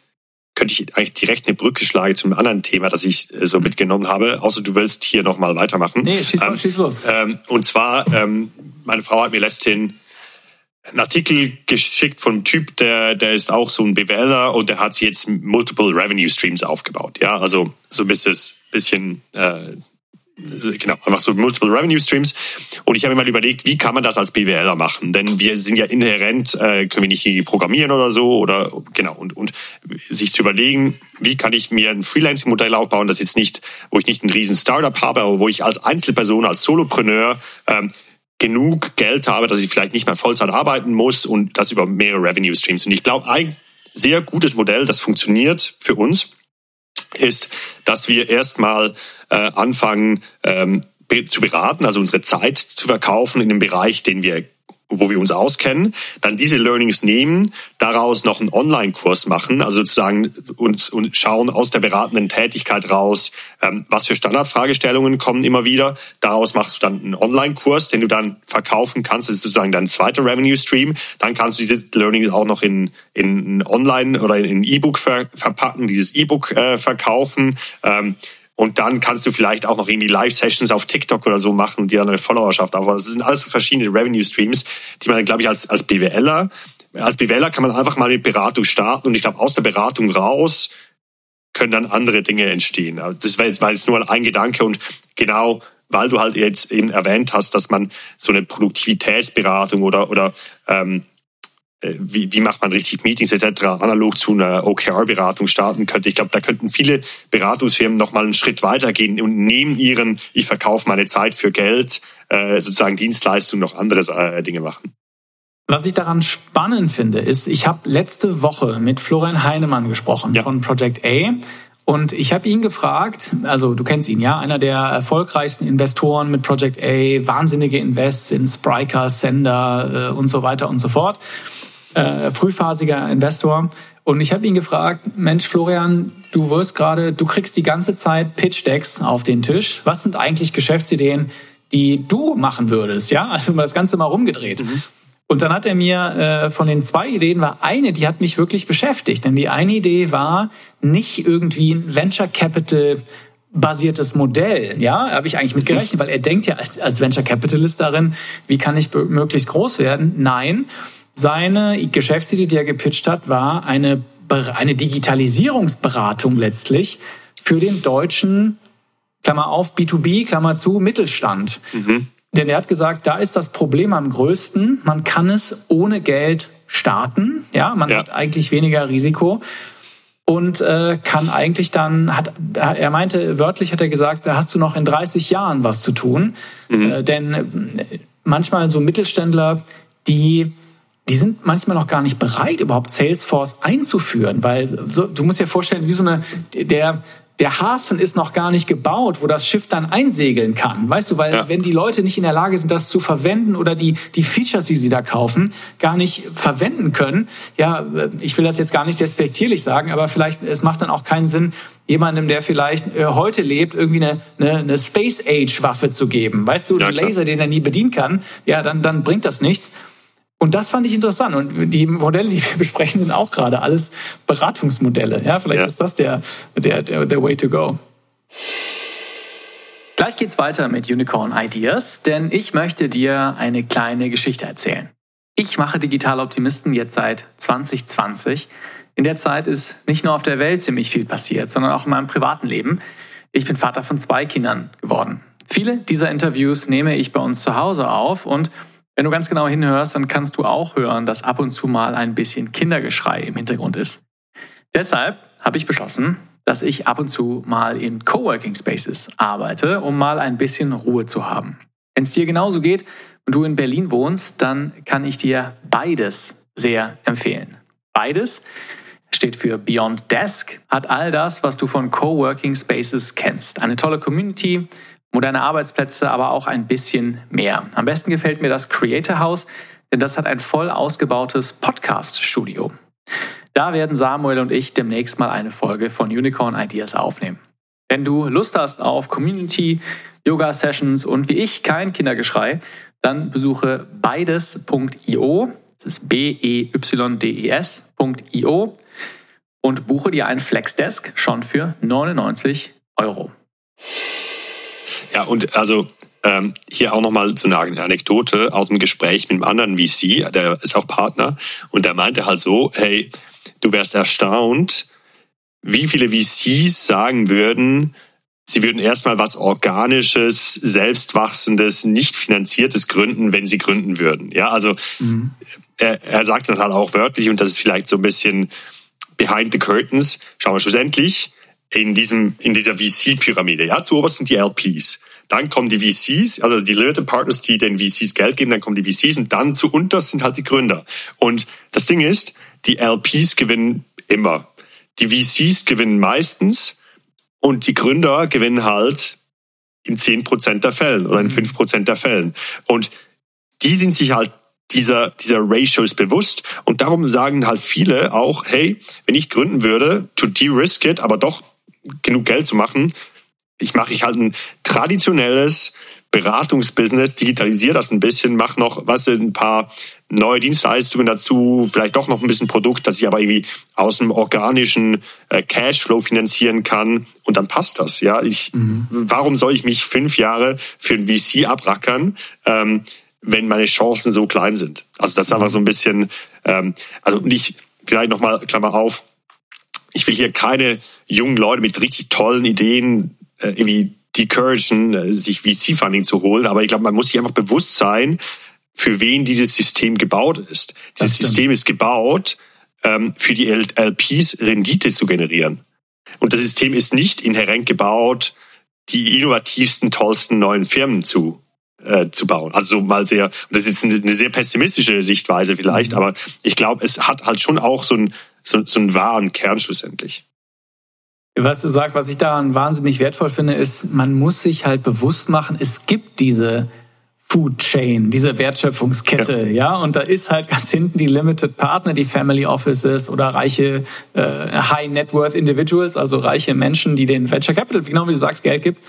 könnte ich eigentlich direkt eine Brücke schlagen zum anderen Thema, das ich äh, so mitgenommen habe, außer du willst hier nochmal weitermachen. Nee, schieß, ähm, schieß los. Ähm, und zwar, ähm, meine Frau hat mir letzthin einen Artikel geschickt von einem Typ, der, der ist auch so ein BWLer und der hat sich jetzt multiple Revenue Streams aufgebaut. Ja, also so ein bisschen bisschen äh, genau, einfach so Multiple Revenue Streams. Und ich habe mir mal überlegt, wie kann man das als BWLer machen? Denn wir sind ja inhärent, äh, können wir nicht programmieren oder so oder genau und und sich zu überlegen, wie kann ich mir ein Freelancing-Modell aufbauen, das jetzt nicht, wo ich nicht ein riesen Startup habe, aber wo ich als Einzelperson, als Solopreneur ähm, genug Geld habe, dass ich vielleicht nicht mehr Vollzeit arbeiten muss und das über mehrere Revenue Streams. Und ich glaube, ein sehr gutes Modell, das funktioniert für uns ist, dass wir erstmal äh, anfangen ähm, zu beraten, also unsere Zeit zu verkaufen in dem Bereich, den wir wo wir uns auskennen, dann diese Learnings nehmen, daraus noch einen Online-Kurs machen, also sozusagen uns und schauen aus der beratenden Tätigkeit raus, ähm, was für Standardfragestellungen kommen immer wieder. Daraus machst du dann einen Online-Kurs, den du dann verkaufen kannst. Das ist sozusagen dein zweiter Revenue-Stream. Dann kannst du diese Learnings auch noch in, in Online oder in E-Book ver verpacken, dieses E-Book äh, verkaufen. Ähm, und dann kannst du vielleicht auch noch irgendwie Live-Sessions auf TikTok oder so machen und dir dann eine Followerschaft aufbauen. Das sind alles so verschiedene Revenue-Streams, die man, glaube ich, als, als BWLer, als BWLer kann man einfach mal mit Beratung starten und ich glaube, aus der Beratung raus können dann andere Dinge entstehen. Also das war jetzt, war jetzt nur ein Gedanke und genau weil du halt jetzt eben erwähnt hast, dass man so eine Produktivitätsberatung oder, oder ähm, äh, wie, wie macht man richtig Meetings etc. analog zu einer OKR-Beratung starten könnte. Ich glaube, da könnten viele Beratungsfirmen noch mal einen Schritt weitergehen und neben ihren, ich verkaufe meine Zeit für Geld, äh, sozusagen Dienstleistungen noch andere äh, Dinge machen. Was ich daran spannend finde, ist, ich habe letzte Woche mit Florian Heinemann gesprochen ja. von Project A. Und ich habe ihn gefragt, also du kennst ihn ja, einer der erfolgreichsten Investoren mit Project A, wahnsinnige Invests in Spryker, Sender äh, und so weiter und so fort äh, frühphasiger Investor. Und ich habe ihn gefragt, Mensch, Florian, du wirst gerade, du kriegst die ganze Zeit Pitch-Decks auf den Tisch. Was sind eigentlich Geschäftsideen, die du machen würdest? Ja, also mal das Ganze mal rumgedreht. Mhm. Und dann hat er mir äh, von den zwei Ideen war eine, die hat mich wirklich beschäftigt. Denn die eine Idee war nicht irgendwie ein Venture Capital basiertes Modell, ja, habe ich eigentlich mit gerechnet, weil er denkt ja als, als Venture Capitalist darin, wie kann ich möglichst groß werden? Nein, seine Geschäftsidee, die er gepitcht hat, war eine, eine Digitalisierungsberatung letztlich für den deutschen, Klammer auf, B2B, Klammer zu, Mittelstand. Mhm. Denn er hat gesagt, da ist das Problem am größten. Man kann es ohne Geld starten. Ja, man ja. hat eigentlich weniger Risiko und äh, kann eigentlich dann hat er meinte wörtlich hat er gesagt, da hast du noch in 30 Jahren was zu tun, mhm. äh, denn äh, manchmal so Mittelständler, die die sind manchmal noch gar nicht bereit, überhaupt Salesforce einzuführen, weil so, du musst dir vorstellen, wie so eine, der, der Hafen ist noch gar nicht gebaut, wo das Schiff dann einsegeln kann. Weißt du, weil ja. wenn die Leute nicht in der Lage sind, das zu verwenden oder die, die Features, die sie da kaufen, gar nicht verwenden können, ja, ich will das jetzt gar nicht despektierlich sagen, aber vielleicht, es macht dann auch keinen Sinn, jemandem, der vielleicht äh, heute lebt, irgendwie eine, eine, eine Space Age Waffe zu geben. Weißt du, ja, einen Laser, den er nie bedienen kann, ja, dann, dann bringt das nichts. Und das fand ich interessant. Und die Modelle, die wir [laughs] besprechen, sind auch gerade alles Beratungsmodelle. Ja, vielleicht ja. ist das der, der, der, der Way to go. Gleich geht's weiter mit Unicorn Ideas, denn ich möchte dir eine kleine Geschichte erzählen. Ich mache Digital Optimisten jetzt seit 2020. In der Zeit ist nicht nur auf der Welt ziemlich viel passiert, sondern auch in meinem privaten Leben. Ich bin Vater von zwei Kindern geworden. Viele dieser Interviews nehme ich bei uns zu Hause auf und wenn du ganz genau hinhörst, dann kannst du auch hören, dass ab und zu mal ein bisschen Kindergeschrei im Hintergrund ist. Deshalb habe ich beschlossen, dass ich ab und zu mal in Coworking Spaces arbeite, um mal ein bisschen Ruhe zu haben. Wenn es dir genauso geht und du in Berlin wohnst, dann kann ich dir beides sehr empfehlen. Beides steht für Beyond Desk, hat all das, was du von Coworking Spaces kennst. Eine tolle Community, moderne Arbeitsplätze, aber auch ein bisschen mehr. Am besten gefällt mir das Creator House, denn das hat ein voll ausgebautes Podcast-Studio. Da werden Samuel und ich demnächst mal eine Folge von Unicorn Ideas aufnehmen. Wenn du Lust hast auf Community, Yoga-Sessions und wie ich kein Kindergeschrei, dann besuche beides.io, das ist B-E-Y-D-E-S.io und buche dir einen Flexdesk schon für 99 Euro. Ja, und also ähm, hier auch nochmal so eine Anekdote aus dem Gespräch mit einem anderen VC, der ist auch Partner, und der meinte halt so, hey, du wärst erstaunt, wie viele VCs sagen würden, sie würden erstmal was Organisches, Selbstwachsendes, nicht finanziertes gründen, wenn sie gründen würden. Ja, also mhm. er, er sagt dann halt auch wörtlich, und das ist vielleicht so ein bisschen behind the curtains, schauen wir schlussendlich, in diesem, in dieser VC-Pyramide. Ja, zuoberst sind die LPs. Dann kommen die VCs, also die Limited Partners, die den VCs Geld geben, dann kommen die VCs und dann zu unterst sind halt die Gründer. Und das Ding ist, die LPs gewinnen immer. Die VCs gewinnen meistens und die Gründer gewinnen halt in zehn Prozent der Fällen oder in mhm. fünf Prozent der Fällen. Und die sind sich halt dieser, dieser Ratios bewusst. Und darum sagen halt viele auch, hey, wenn ich gründen würde, to de-risk it, aber doch genug Geld zu machen, ich mache ich halt ein traditionelles Beratungsbusiness, digitalisiere das ein bisschen, mache noch, was ein paar neue Dienstleistungen dazu, vielleicht doch noch ein bisschen Produkt, das ich aber irgendwie aus einem organischen äh, Cashflow finanzieren kann und dann passt das. Ja, ich, mhm. warum soll ich mich fünf Jahre für ein VC abrackern, ähm, wenn meine Chancen so klein sind? Also das ist einfach so ein bisschen, ähm, also nicht vielleicht nochmal Klammer auf, ich will hier keine jungen Leute mit richtig tollen Ideen äh, irgendwie decouragen, äh, sich VC-Funding zu holen. Aber ich glaube, man muss sich einfach bewusst sein, für wen dieses System gebaut ist. Dieses System ist gebaut, ähm, für die LPs Rendite zu generieren. Und das System ist nicht inhärent gebaut, die innovativsten, tollsten neuen Firmen zu äh, zu bauen. Also mal sehr, das ist eine, sehr pessimistische Sichtweise vielleicht, mhm. aber ich glaube, es hat halt schon auch so einen, so, so einen wahren Kern schlussendlich. Was du sagst, was ich daran wahnsinnig wertvoll finde, ist, man muss sich halt bewusst machen, es gibt diese Food Chain, diese Wertschöpfungskette, ja. ja, und da ist halt ganz hinten die Limited Partner, die Family Offices oder reiche äh, High Net Worth Individuals, also reiche Menschen, die den Venture Capital, genau wie du sagst, Geld gibt.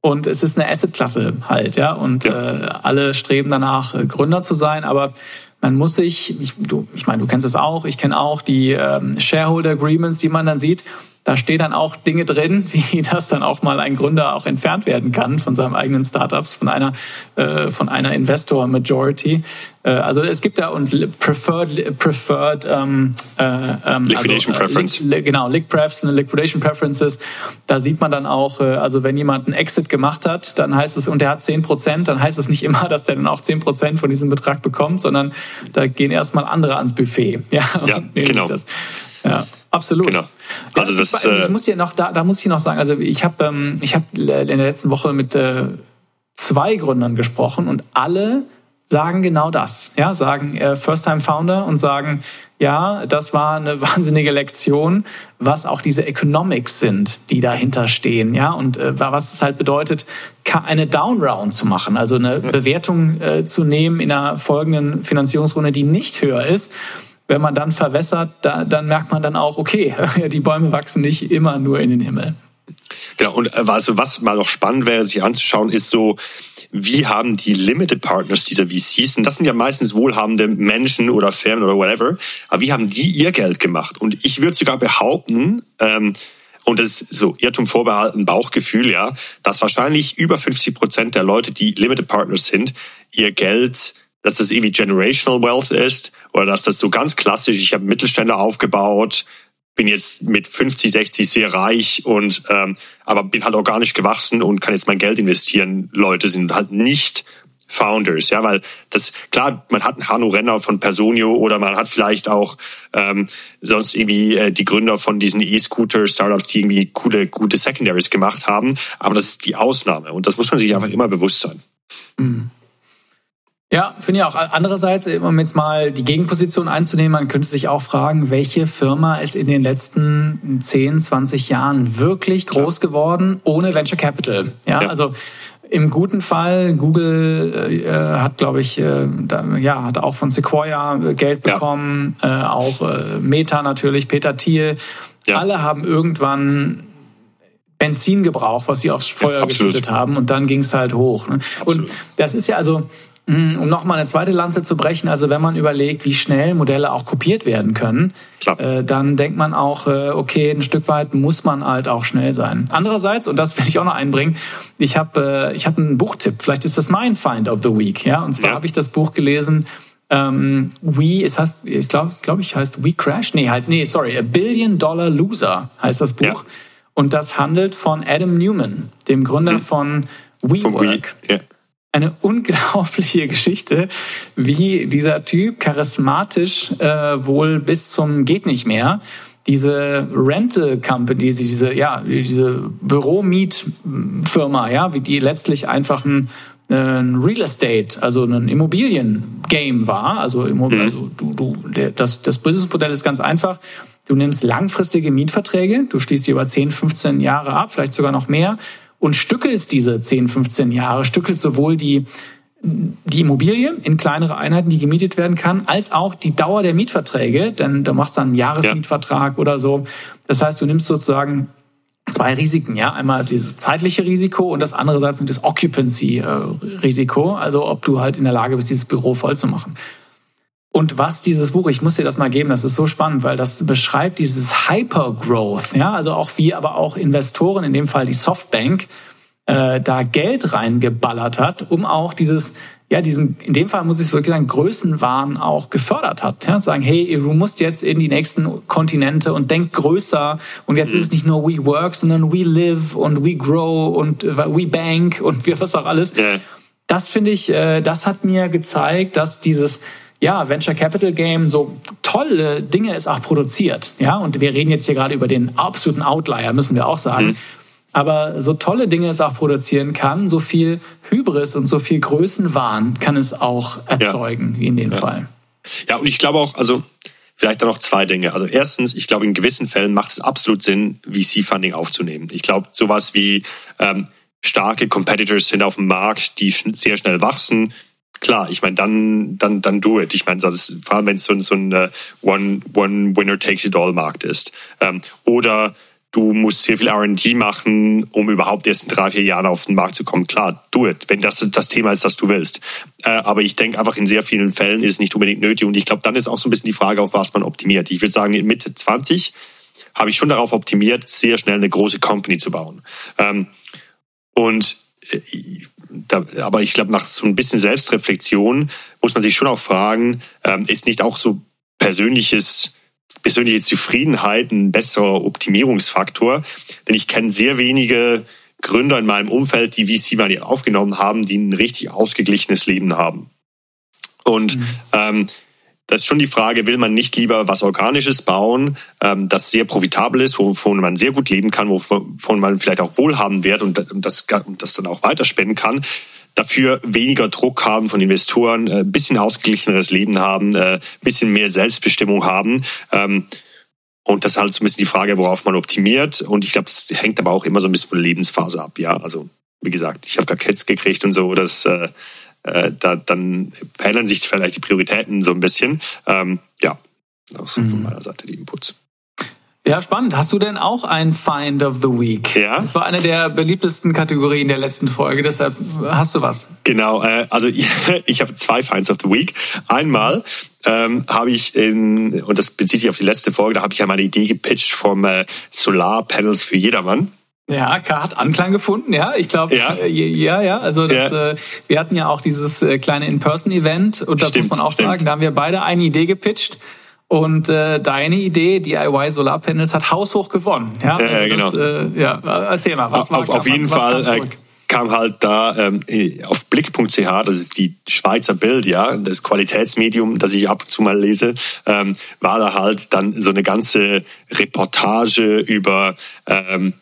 Und es ist eine Asset-Klasse halt, ja. Und ja. Äh, alle streben danach, äh, Gründer zu sein, aber man muss sich, ich, du, ich meine, du kennst es auch, ich kenne auch die ähm, Shareholder Agreements, die man dann sieht da stehen dann auch Dinge drin, [laughs] wie das dann auch mal ein Gründer auch entfernt werden kann von seinem eigenen Startups, von einer äh, von einer Investor Majority. Äh, also es gibt da und preferred preferred ähm, äh, ähm, Liquidation also, Preference. Li genau, Liq Prefs, Liquidation Preferences. Da sieht man dann auch, äh, also wenn jemand einen Exit gemacht hat, dann heißt es und der hat zehn Prozent, dann heißt es nicht immer, [laughs] dass der dann auch zehn Prozent von diesem Betrag bekommt, sondern da gehen erstmal andere ans Buffet. [laughs] Ja, ja genau. Das. Ja. Absolut. Genau. Also ja, das, ich, ich, äh, muss hier noch, da, da muss ich noch sagen, also ich habe ähm, ich hab in der letzten Woche mit äh, zwei Gründern gesprochen und alle sagen genau das. Ja, sagen äh, First-Time-Founder und sagen, ja, das war eine [laughs] wahnsinnige Lektion, was auch diese Economics sind, die dahinter stehen. Ja, und äh, was es halt bedeutet, eine Down-Round zu machen, also eine Bewertung äh, zu nehmen in einer folgenden Finanzierungsrunde, die nicht höher ist wenn man dann verwässert, da, dann merkt man dann auch, okay, [laughs] die Bäume wachsen nicht immer nur in den Himmel. Genau, und äh, also was mal noch spannend wäre, sich anzuschauen, ist so, wie haben die Limited Partners dieser VCs, und das sind ja meistens wohlhabende Menschen oder Firmen oder whatever, aber wie haben die ihr Geld gemacht? Und ich würde sogar behaupten, ähm, und das ist so Irrtum vorbehalten, Bauchgefühl, ja, dass wahrscheinlich über 50 Prozent der Leute, die Limited Partners sind, ihr Geld dass das irgendwie generational wealth ist oder dass das so ganz klassisch, ich habe Mittelstände aufgebaut, bin jetzt mit 50, 60 sehr reich und ähm, aber bin halt organisch gewachsen und kann jetzt mein Geld investieren. Leute sind halt nicht Founders, ja, weil das klar, man hat einen Hanno Renner von Personio oder man hat vielleicht auch ähm, sonst irgendwie äh, die Gründer von diesen E-Scooter-Startups, die irgendwie coole, gute Secondaries gemacht haben, aber das ist die Ausnahme und das muss man sich einfach immer bewusst sein. Mhm. Ja, finde ich auch. Andererseits, um jetzt mal die Gegenposition einzunehmen, man könnte sich auch fragen, welche Firma ist in den letzten 10, 20 Jahren wirklich groß geworden ohne Venture Capital? Ja, ja. also im guten Fall, Google äh, hat, glaube ich, äh, da, ja, hat auch von Sequoia Geld bekommen, ja. äh, auch äh, Meta natürlich, Peter Thiel. Ja. Alle haben irgendwann Benzin gebraucht, was sie aufs Feuer ja, geschüttet haben und dann ging es halt hoch. Ne? Und das ist ja also, um nochmal eine zweite Lanze zu brechen, also wenn man überlegt, wie schnell Modelle auch kopiert werden können, äh, dann denkt man auch, äh, okay, ein Stück weit muss man halt auch schnell sein. Andererseits, und das will ich auch noch einbringen, ich habe äh, ich hab einen Buchtipp, vielleicht ist das mein Find of the Week, ja, und zwar ja. habe ich das Buch gelesen, ähm, We, es heißt, ich glaube, glaub ich heißt We Crash, nee, halt, nee, sorry, A Billion Dollar Loser heißt das Buch. Ja. Und das handelt von Adam Newman, dem Gründer hm. von WeWork. We, yeah eine [laughs] unglaubliche Geschichte, wie dieser Typ charismatisch äh, wohl bis zum geht nicht mehr diese Rental Company, diese ja diese Büromietfirma, ja, wie die letztlich einfach ein, äh, ein Real Estate, also ein Immobilien-Game war. Also, mhm. also du, du, das, das Businessmodell ist ganz einfach. Du nimmst langfristige Mietverträge, du schließt die über 10, 15 Jahre ab, vielleicht sogar noch mehr und stückelst diese 10, 15 Jahre, stückelst sowohl die, die Immobilie in kleinere Einheiten, die gemietet werden kann, als auch die Dauer der Mietverträge, denn du machst dann einen Jahresmietvertrag ja. oder so. Das heißt, du nimmst sozusagen zwei Risiken, ja. Einmal dieses zeitliche Risiko und das andere Seite das Occupancy-Risiko, also ob du halt in der Lage bist, dieses Büro voll zu machen. Und was dieses Buch, ich muss dir das mal geben, das ist so spannend, weil das beschreibt dieses Hypergrowth, ja, also auch wie aber auch Investoren, in dem Fall die Softbank, äh, da Geld reingeballert hat, um auch dieses, ja, diesen, in dem Fall muss ich es wirklich sagen, Größenwahn auch gefördert hat. Ja, sagen, hey, du musst jetzt in die nächsten Kontinente und denk größer. Und jetzt mhm. ist es nicht nur We Work, sondern We Live und We Grow und We Bank und wir [laughs] was auch alles. Yeah. das finde ich, äh, das hat mir gezeigt, dass dieses ja, Venture Capital Game so tolle Dinge es auch produziert. Ja, und wir reden jetzt hier gerade über den absoluten Outlier, müssen wir auch sagen. Mhm. Aber so tolle Dinge es auch produzieren kann, so viel Hybris und so viel Größenwahn kann es auch erzeugen, ja. wie in dem ja. Fall. Ja, und ich glaube auch, also vielleicht dann noch zwei Dinge. Also erstens, ich glaube, in gewissen Fällen macht es absolut Sinn, VC-Funding aufzunehmen. Ich glaube, sowas wie ähm, starke Competitors sind auf dem Markt, die sehr schnell wachsen. Klar, ich meine, dann, dann, dann do it. Ich meine, vor allem wenn es so, so ein uh, One, One Winner Takes It All Markt ist. Ähm, oder du musst sehr viel R&D machen, um überhaupt erst in drei, vier Jahren auf den Markt zu kommen. Klar, do it, wenn das das Thema ist, das du willst. Äh, aber ich denke einfach, in sehr vielen Fällen ist es nicht unbedingt nötig. Und ich glaube, dann ist auch so ein bisschen die Frage, auf was man optimiert. Ich würde sagen, in Mitte 20 habe ich schon darauf optimiert, sehr schnell eine große Company zu bauen. Ähm, und äh, da, aber ich glaube, nach so ein bisschen Selbstreflexion muss man sich schon auch fragen, ähm, ist nicht auch so persönliches persönliche Zufriedenheit ein besserer Optimierungsfaktor? Denn ich kenne sehr wenige Gründer in meinem Umfeld, die VC Money aufgenommen haben, die ein richtig ausgeglichenes Leben haben. Und mhm. ähm, das ist schon die Frage, will man nicht lieber was Organisches bauen, ähm, das sehr profitabel ist, wovon man sehr gut leben kann, wovon man vielleicht auch wohlhaben wird und das, das dann auch weiterspenden kann, dafür weniger Druck haben von Investoren, ein äh, bisschen ausgeglicheneres Leben haben, ein äh, bisschen mehr Selbstbestimmung haben. Ähm, und das ist halt so ein bisschen die Frage, worauf man optimiert. Und ich glaube, das hängt aber auch immer so ein bisschen von der Lebensphase ab. Ja, also wie gesagt, ich habe gar Kids gekriegt und so. Das äh, äh, da, dann verändern sich vielleicht die Prioritäten so ein bisschen. Ähm, ja, auch so mhm. von meiner Seite die Inputs. Ja, spannend. Hast du denn auch ein Find of the Week? Ja. Das war eine der beliebtesten Kategorien der letzten Folge, deshalb hast du was. Genau, äh, also [laughs] ich, habe zwei Finds of the Week. Einmal ähm, habe ich in, und das bezieht sich auf die letzte Folge, da habe ich ja meine Idee gepitcht vom äh, Solarpanels für jedermann. Ja, hat Anklang gefunden, ja. Ich glaube, ja. Äh, ja, ja. Also das, ja. Äh, wir hatten ja auch dieses äh, kleine In-Person-Event und das stimmt, muss man auch stimmt. sagen. Da haben wir beide eine Idee gepitcht. Und äh, deine Idee, DIY Solarpanels, hat haushoch gewonnen. Ja, also ja genau. Das, äh, ja, erzähl mal, was war Auf, auf jeden Fall äh, kam halt da ähm, auf blick.ch, das ist die Schweizer Bild, ja, das Qualitätsmedium, das ich ab und zu mal lese, ähm, war da halt dann so eine ganze Reportage über ähm,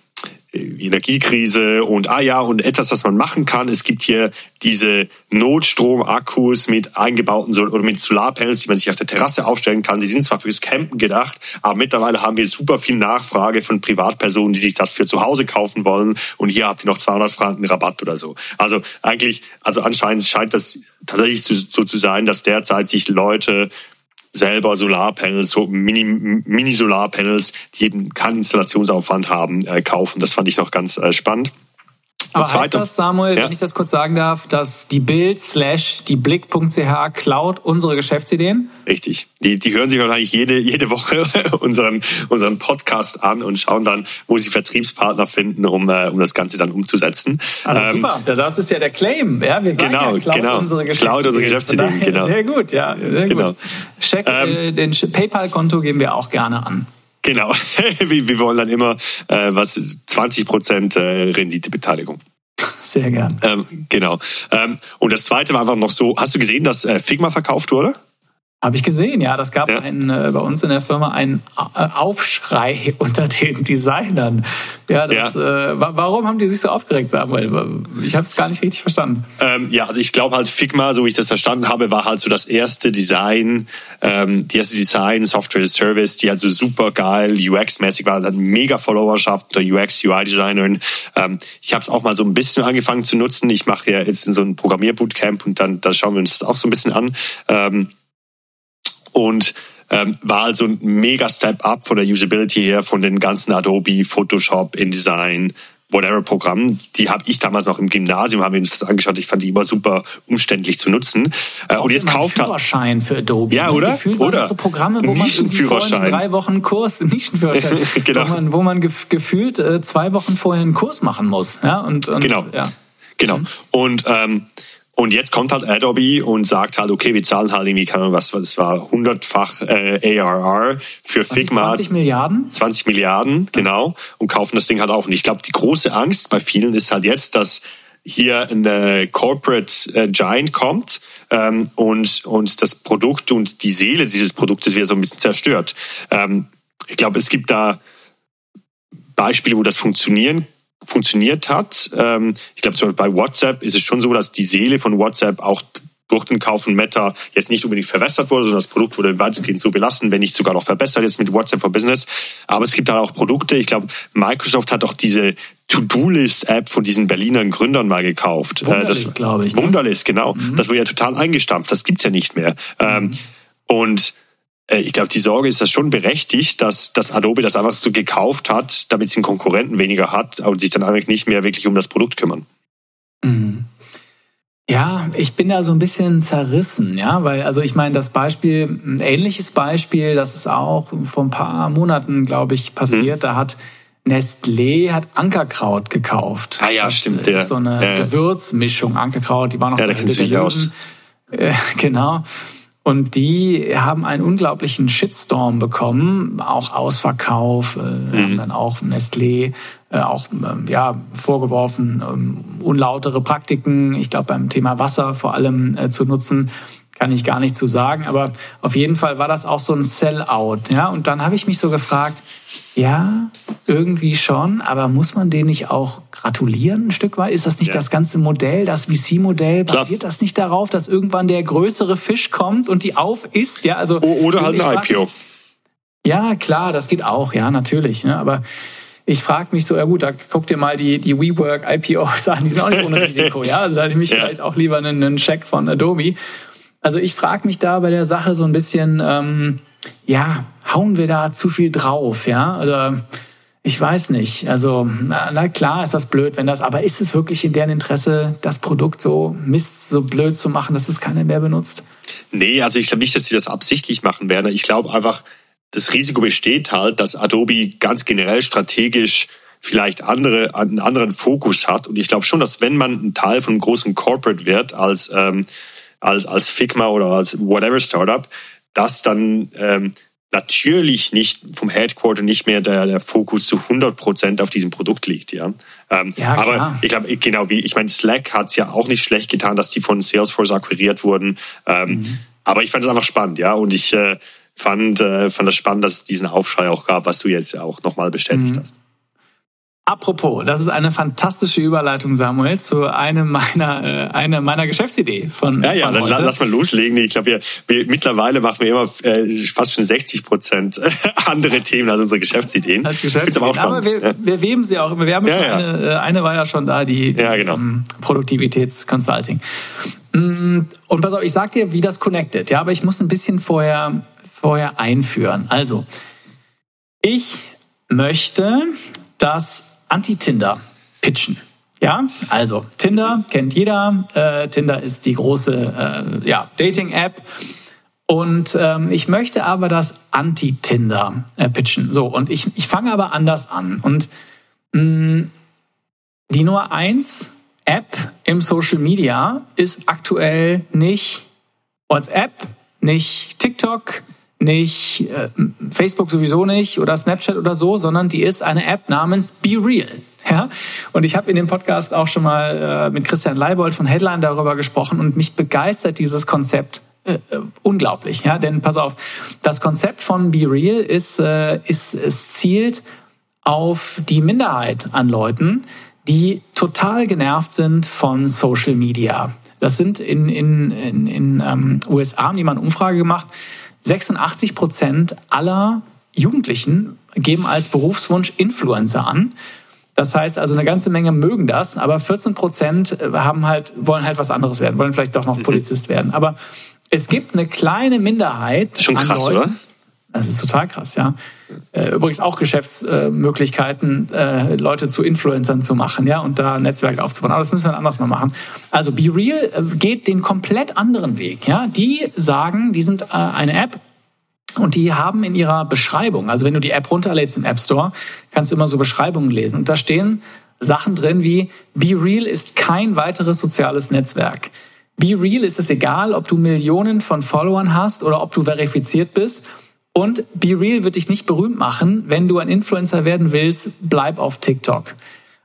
Energiekrise und ah ja, und etwas, was man machen kann. Es gibt hier diese Notstromakkus mit eingebauten oder mit Solarpanels, die man sich auf der Terrasse aufstellen kann. Die sind zwar fürs Campen gedacht, aber mittlerweile haben wir super viel Nachfrage von Privatpersonen, die sich das für zu Hause kaufen wollen. Und hier habt ihr noch 200 Franken Rabatt oder so. Also eigentlich, also anscheinend scheint das tatsächlich so zu sein, dass derzeit sich Leute selber Solarpanels, so Mini-Solarpanels, Mini die eben keinen Installationsaufwand haben, äh, kaufen. Das fand ich noch ganz äh, spannend. Aber heißt das, Samuel, ja. wenn ich das kurz sagen darf, dass die Bild slash die Blick.ch klaut unsere Geschäftsideen? Richtig. Die, die hören sich wahrscheinlich jede, jede Woche [laughs] unseren, unseren Podcast an und schauen dann, wo sie Vertriebspartner finden, um, äh, um das Ganze dann umzusetzen. Also ähm, super. Das ist ja der Claim. Ja, wir sagen genau, ja, klaut genau. unsere Geschäftsideen. Klaut unsere Geschäftsideen, genau. Sehr gut, ja. Sehr genau. gut. Check, ähm, äh, den PayPal-Konto geben wir auch gerne an. Genau, [laughs] wir, wir wollen dann immer äh, was 20 Prozent äh, Renditebeteiligung. Sehr gern. Ähm, genau. Ähm, und das Zweite war einfach noch so: Hast du gesehen, dass äh, Figma verkauft wurde? Habe ich gesehen, ja. Das gab ja. einen, äh, bei uns in der Firma einen äh, Aufschrei [laughs] unter den Designern. Ja, das, ja. Äh, warum haben die sich so aufgeregt, Samuel? Ich habe es gar nicht richtig verstanden. Ähm, ja, also ich glaube halt Figma, so wie ich das verstanden habe, war halt so das erste Design, ähm, die erste Design, Software Service, die halt so super geil UX-mäßig war, hat mega Followerschaft unter UX, UI-Designern. Ähm, ich habe es auch mal so ein bisschen angefangen zu nutzen. Ich mache ja jetzt in so ein Programmierbootcamp und dann da schauen wir uns das auch so ein bisschen an. Ähm, und ähm, war also ein mega Step up von der Usability her von den ganzen Adobe, Photoshop, InDesign, whatever Programmen. Die habe ich damals noch im Gymnasium, haben wir uns das angeschaut. Ich fand die immer super umständlich zu nutzen. Äh, und jetzt kauft er Führerschein für Adobe. Ja, ne? oder? Gefühlt oder das so Programme, wo man vorher drei Wochen Kurs, [laughs] nicht ein Führerschein, [laughs] genau. wo man, wo man gefühlt äh, zwei Wochen vorher einen Kurs machen muss. Ja, und, und genau. Ja. Genau. Mhm. Und ähm, und jetzt kommt halt Adobe und sagt halt, okay, wir zahlen halt irgendwie, keine Ahnung, was, was war, hundertfach äh, ARR für Figma. 20 Milliarden? 20 Milliarden, genau. Und kaufen das Ding halt auf. Und ich glaube, die große Angst bei vielen ist halt jetzt, dass hier ein Corporate äh, Giant kommt ähm, und, und das Produkt und die Seele dieses Produktes wird so ein bisschen zerstört. Ähm, ich glaube, es gibt da Beispiele, wo das funktionieren funktioniert hat. Ähm, ich glaube, zum Beispiel bei WhatsApp ist es schon so, dass die Seele von WhatsApp auch durch den Kauf von Meta jetzt nicht unbedingt verbessert wurde, sondern das Produkt wurde weitestgehend so belassen, wenn nicht sogar noch verbessert jetzt mit WhatsApp for Business. Aber es gibt da auch Produkte. Ich glaube, Microsoft hat auch diese To-Do-List-App von diesen Berliner Gründern mal gekauft. Äh, Wunderlist, glaube ich. Ne? Wunderlist, genau. Mhm. Das wurde ja total eingestampft. Das gibt's ja nicht mehr. Ähm, mhm. Und äh, ich glaube, die Sorge ist das schon berechtigt, dass, dass Adobe das einfach so gekauft hat, damit sie einen Konkurrenten weniger hat und sich dann eigentlich nicht mehr wirklich um das Produkt kümmern. Mhm. Ja, ich bin da so ein bisschen zerrissen, ja, weil, also ich meine, das Beispiel, ein ähnliches Beispiel, das ist auch vor ein paar Monaten, glaube ich, passiert, mhm. da hat Nestlé hat Ankerkraut gekauft. Ah ja, das stimmt, ja. So eine ja. Gewürzmischung, Ankerkraut, die war noch ja, da kennt sich aus. [laughs] Äh, genau. Und die haben einen unglaublichen Shitstorm bekommen, auch Ausverkauf, äh, mhm. haben dann auch Nestlé äh, auch ähm, ja vorgeworfen, ähm, unlautere Praktiken, ich glaube beim Thema Wasser vor allem äh, zu nutzen, kann ich gar nicht zu sagen, aber auf jeden Fall war das auch so ein Sellout, ja. Und dann habe ich mich so gefragt, ja, irgendwie schon, aber muss man denen nicht auch gratulieren ein Stück weit? Ist das nicht ja. das ganze Modell, das VC-Modell? Basiert das nicht darauf, dass irgendwann der größere Fisch kommt und die auf ist? Ja, also oder halt ein IPO. Ja, klar, das geht auch, ja, natürlich. Ne? Aber ich frage mich so, ja gut, da guck dir mal die, die WeWork IPOs an, die sind auch nicht ohne [laughs] Risiko, ja. Also da hätte ich mich ja. vielleicht auch lieber einen, einen Check von Adobe. Also ich frage mich da bei der Sache so ein bisschen, ähm, ja, hauen wir da zu viel drauf, ja? Oder ich weiß nicht. Also, na, klar ist das blöd, wenn das, aber ist es wirklich in deren Interesse, das Produkt so Mist, so blöd zu machen, dass es keiner mehr benutzt? Nee, also ich glaube nicht, dass sie das absichtlich machen werden. Ich glaube einfach, das Risiko besteht halt, dass Adobe ganz generell strategisch vielleicht andere, einen anderen Fokus hat. Und ich glaube schon, dass wenn man ein Teil von einem großen Corporate wird, als, ähm, als, als Figma oder als whatever Startup, dass dann ähm, natürlich nicht vom Headquarter nicht mehr der, der Fokus zu 100 Prozent auf diesem Produkt liegt, ja. Ähm, ja aber ich glaube, genau wie, ich meine, Slack hat es ja auch nicht schlecht getan, dass die von Salesforce akquiriert wurden. Ähm, mhm. Aber ich fand es einfach spannend, ja. Und ich äh, fand, äh, fand das spannend, dass es diesen Aufschrei auch gab, was du jetzt auch nochmal bestätigt mhm. hast. Apropos, das ist eine fantastische Überleitung, Samuel, zu einem meiner, äh, einer meiner Geschäftsidee von Ja, ja, von dann lass mal loslegen. Ich glaube, wir, wir mittlerweile machen wir immer äh, fast schon 60 Prozent [laughs] andere Themen als unsere Geschäftsideen. Als Geschäftsideen. Aber, aber wir, ja. wir weben sie auch immer. Wir haben ja, ja. Eine, äh, eine war ja schon da, die, die ja, genau. um, Produktivitätsconsulting. Mm, und pass auf, ich sag dir, wie das connected. Ja, aber ich muss ein bisschen vorher, vorher einführen. Also, ich möchte, dass Anti-Tinder pitchen. Ja, also Tinder kennt jeder. Äh, Tinder ist die große äh, ja, Dating-App. Und ähm, ich möchte aber das Anti-Tinder äh, pitchen. So, und ich, ich fange aber anders an. Und mh, mm, die Nummer eins App im Social Media ist aktuell nicht WhatsApp, nicht TikTok, nicht äh, Facebook sowieso nicht oder Snapchat oder so, sondern die ist eine App namens Be Real. Ja? Und ich habe in dem Podcast auch schon mal äh, mit Christian Leibold von Headline darüber gesprochen und mich begeistert dieses Konzept äh, äh, unglaublich. Ja? Denn pass auf, das Konzept von Be Real ist, äh, ist es zielt auf die Minderheit an Leuten, die total genervt sind von Social Media. Das sind in in in, in ähm, USA haben die mal eine Umfrage gemacht 86 Prozent aller Jugendlichen geben als Berufswunsch Influencer an. Das heißt also, eine ganze Menge mögen das, aber 14 Prozent haben halt, wollen halt was anderes werden, wollen vielleicht doch noch mhm. Polizist werden. Aber es gibt eine kleine Minderheit. Schon krass, Leuten, oder? Das ist total krass, ja. Äh, übrigens auch Geschäftsmöglichkeiten, äh, Leute zu Influencern zu machen, ja, und da Netzwerke aufzubauen. Aber das müssen wir anders mal machen. Also Be Real äh, geht den komplett anderen Weg, ja. Die sagen, die sind eine App, und die haben in ihrer Beschreibung, also wenn du die App runterlädst im App Store, kannst du immer so Beschreibungen lesen. Und da stehen Sachen drin wie Be Real ist kein weiteres soziales Netzwerk. Be Real ist es egal, ob du Millionen von Followern hast oder ob du verifiziert bist. Und Be Real wird dich nicht berühmt machen. Wenn du ein Influencer werden willst, bleib auf TikTok.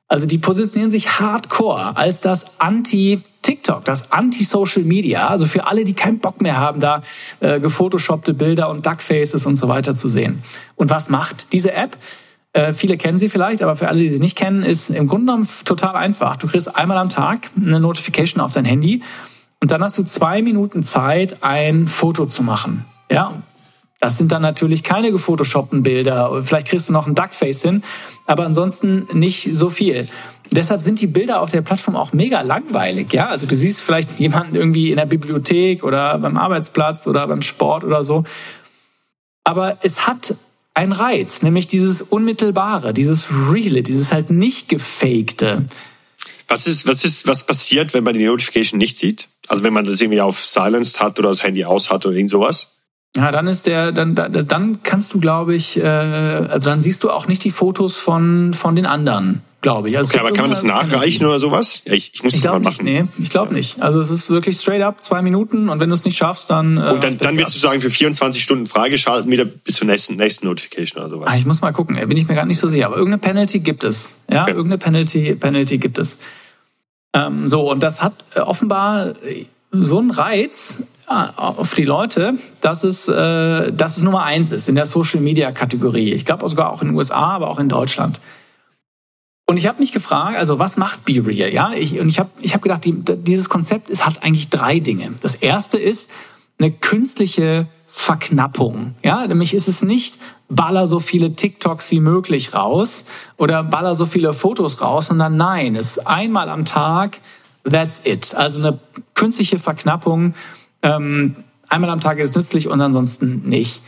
Also die positionieren sich hardcore als das Anti-TikTok, das Anti-Social Media. Also für alle, die keinen Bock mehr haben, da äh, gefotoshoppte Bilder und Duckfaces und so weiter zu sehen. Und was macht diese App? Äh, viele kennen sie vielleicht, aber für alle, die sie nicht kennen, ist im Grunde genommen total einfach. Du kriegst einmal am Tag eine Notification auf dein Handy und dann hast du zwei Minuten Zeit, ein Foto zu machen. Ja, das sind dann natürlich keine gefotoshoppten Bilder. Vielleicht kriegst du noch ein Duckface hin, aber ansonsten nicht so viel. Deshalb sind die Bilder auf der Plattform auch mega langweilig. Ja, also du siehst vielleicht jemanden irgendwie in der Bibliothek oder beim Arbeitsplatz oder beim Sport oder so. Aber es hat einen Reiz, nämlich dieses Unmittelbare, dieses Reale, dieses halt nicht gefakte. Was ist, was ist, was passiert, wenn man die Notification nicht sieht? Also wenn man das irgendwie auf Silenced hat oder das Handy aus hat oder irgend sowas? Ja, dann ist der, dann, dann kannst du, glaube ich, äh, also dann siehst du auch nicht die Fotos von, von den anderen, glaube ich. Also okay, aber kann man das nachreichen oder sowas? Ja, ich, ich muss ich das mal machen. Nicht, nee, ich glaube nicht. Also es ist wirklich straight up zwei Minuten und wenn du es nicht schaffst, dann. Äh, und dann, dann wirst du sagen, für 24 Stunden freigeschalten wieder bis zur nächsten, nächsten Notification oder sowas. Ah, ich muss mal gucken, bin ich mir gar nicht so sicher. Aber irgendeine Penalty gibt es. Ja, okay. irgendeine Penalty, Penalty gibt es. Ähm, so, und das hat äh, offenbar so einen Reiz, auf die Leute, dass es, äh, dass es Nummer eins ist in der Social Media Kategorie. Ich glaube sogar auch in den USA, aber auch in Deutschland. Und ich habe mich gefragt, also was macht Be Real? Ja, ich, und ich habe ich hab gedacht, die, dieses Konzept es hat eigentlich drei Dinge. Das erste ist eine künstliche Verknappung. Ja, nämlich ist es nicht baller so viele TikToks wie möglich raus oder baller so viele Fotos raus, sondern nein, es ist einmal am Tag, that's it. Also eine künstliche Verknappung ähm, einmal am Tag ist nützlich und ansonsten nicht.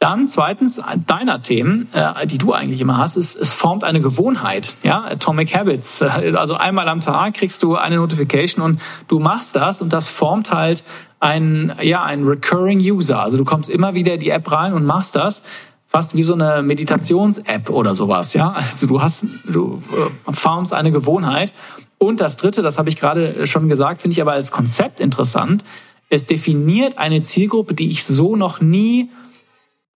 Dann zweitens, deiner Themen, äh, die du eigentlich immer hast, ist, es formt eine Gewohnheit, ja, Atomic Habits. [laughs] Also einmal am Tag kriegst du eine Notification und du machst das und das formt halt ein, ja, ein recurring User. Also du kommst immer wieder in die App rein und machst das fast wie so eine Meditations-App oder sowas, ja. Also du hast, du äh, formst eine Gewohnheit. Und das dritte, das habe ich gerade schon gesagt, finde ich aber als Konzept interessant, es definiert eine Zielgruppe, die ich so noch nie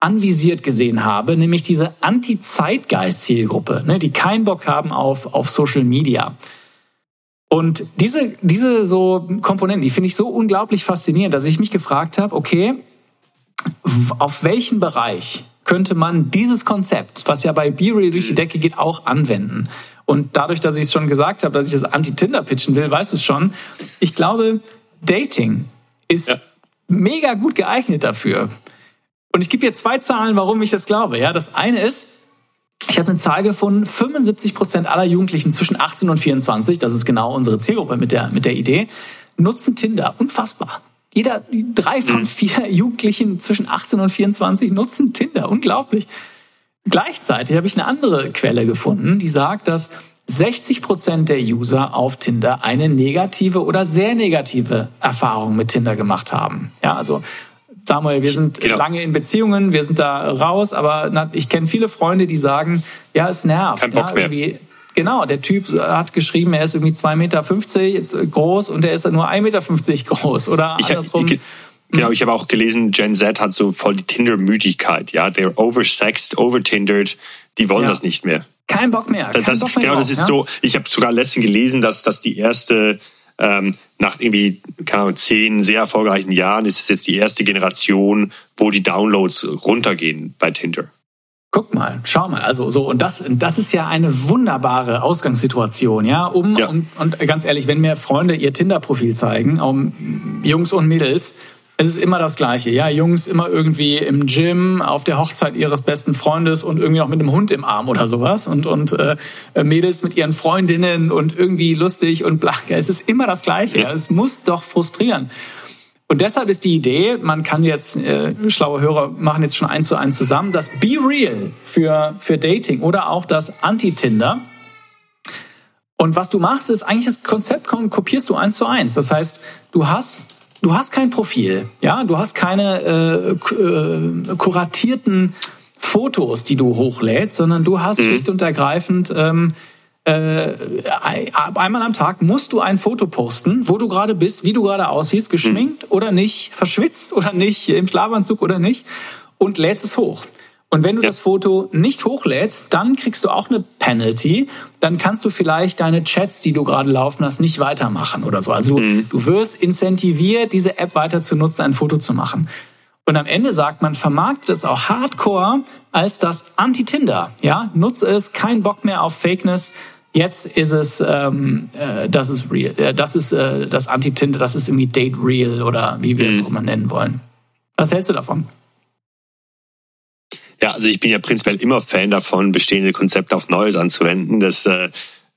anvisiert gesehen habe, nämlich diese Anti-Zeitgeist-Zielgruppe, ne, die keinen Bock haben auf, auf Social Media. Und diese, diese so Komponenten, die finde ich so unglaublich faszinierend, dass ich mich gefragt habe, okay, auf welchen Bereich könnte man dieses Konzept, was ja bei BeReal durch die Decke geht, auch anwenden? Und dadurch, dass ich es schon gesagt habe, dass ich das Anti-Tinder pitchen will, weißt du es schon. Ich glaube, Dating ist ja. mega gut geeignet dafür. Und ich gebe dir zwei Zahlen, warum ich das glaube. Ja, das eine ist, ich habe eine Zahl gefunden, 75 Prozent aller Jugendlichen zwischen 18 und 24, das ist genau unsere Zielgruppe mit der, mit der Idee, nutzen Tinder. Unfassbar. Jeder, drei von mhm. vier [laughs] Jugendlichen zwischen 18 und 24 nutzen Tinder. Unglaublich. Gleichzeitig habe ich eine andere Quelle gefunden, die sagt, dass 60 Prozent der User auf Tinder eine negative oder sehr negative Erfahrung mit Tinder gemacht haben. Ja, also Samuel, wir sind genau. lange in Beziehungen, wir sind da raus, aber ich kenne viele Freunde, die sagen, ja, es nervt. Kein Bock ja, mehr. Genau, der Typ hat geschrieben, er ist irgendwie 2,50 Meter groß und er ist nur 1,50 Meter groß. Oder ich, andersrum. Ich, genau, ich habe auch gelesen, Gen Z hat so voll die Tinder-Müdigkeit. Ja, they're oversexed, overtindered. Die wollen ja. das nicht mehr. Kein Bock mehr. Das, das, Bock mehr genau, drauf, das ist ja? so. Ich habe sogar letztens gelesen, dass, dass die erste ähm, nach irgendwie, keine Ahnung, zehn sehr erfolgreichen Jahren ist es jetzt die erste Generation, wo die Downloads runtergehen bei Tinder. Guck mal, schau mal, also so und das, das ist ja eine wunderbare Ausgangssituation, ja. Um ja. Und, und ganz ehrlich, wenn mir Freunde ihr Tinder-Profil zeigen, um Jungs und Mädels, es ist immer das Gleiche. Ja, Jungs immer irgendwie im Gym, auf der Hochzeit ihres besten Freundes und irgendwie noch mit einem Hund im Arm oder sowas. Und, und äh, Mädels mit ihren Freundinnen und irgendwie lustig und blach. Ja, es ist immer das Gleiche. Ja. Es muss doch frustrieren. Und deshalb ist die Idee, man kann jetzt, äh, schlaue Hörer machen jetzt schon eins zu eins zusammen, das Be Real für, für Dating oder auch das Anti-Tinder. Und was du machst, ist eigentlich das Konzept kopierst du eins zu eins. Das heißt, du hast du hast kein Profil, ja, du hast keine äh, äh, kuratierten Fotos, die du hochlädst, sondern du hast mhm. schlicht und ergreifend ähm, äh, einmal am Tag musst du ein Foto posten, wo du gerade bist, wie du gerade aussiehst, geschminkt mhm. oder nicht, verschwitzt oder nicht, im Schlafanzug oder nicht und lädst es hoch. Und wenn du ja. das Foto nicht hochlädst, dann kriegst du auch eine Penalty. Dann kannst du vielleicht deine Chats, die du gerade laufen hast, nicht weitermachen oder so. Also mhm. du wirst incentiviert, diese App weiter zu nutzen, ein Foto zu machen. Und am Ende sagt man, vermarktet es auch hardcore als das Anti-Tinder. Ja, nutze es, kein Bock mehr auf Fakeness. Jetzt ist es, ähm, äh, das ist real, äh, das ist äh, das Anti-Tinder, das ist irgendwie Date Real oder wie wir mhm. es auch immer nennen wollen. Was hältst du davon? Ja, also ich bin ja prinzipiell immer Fan davon, bestehende Konzepte auf Neues anzuwenden. Das äh,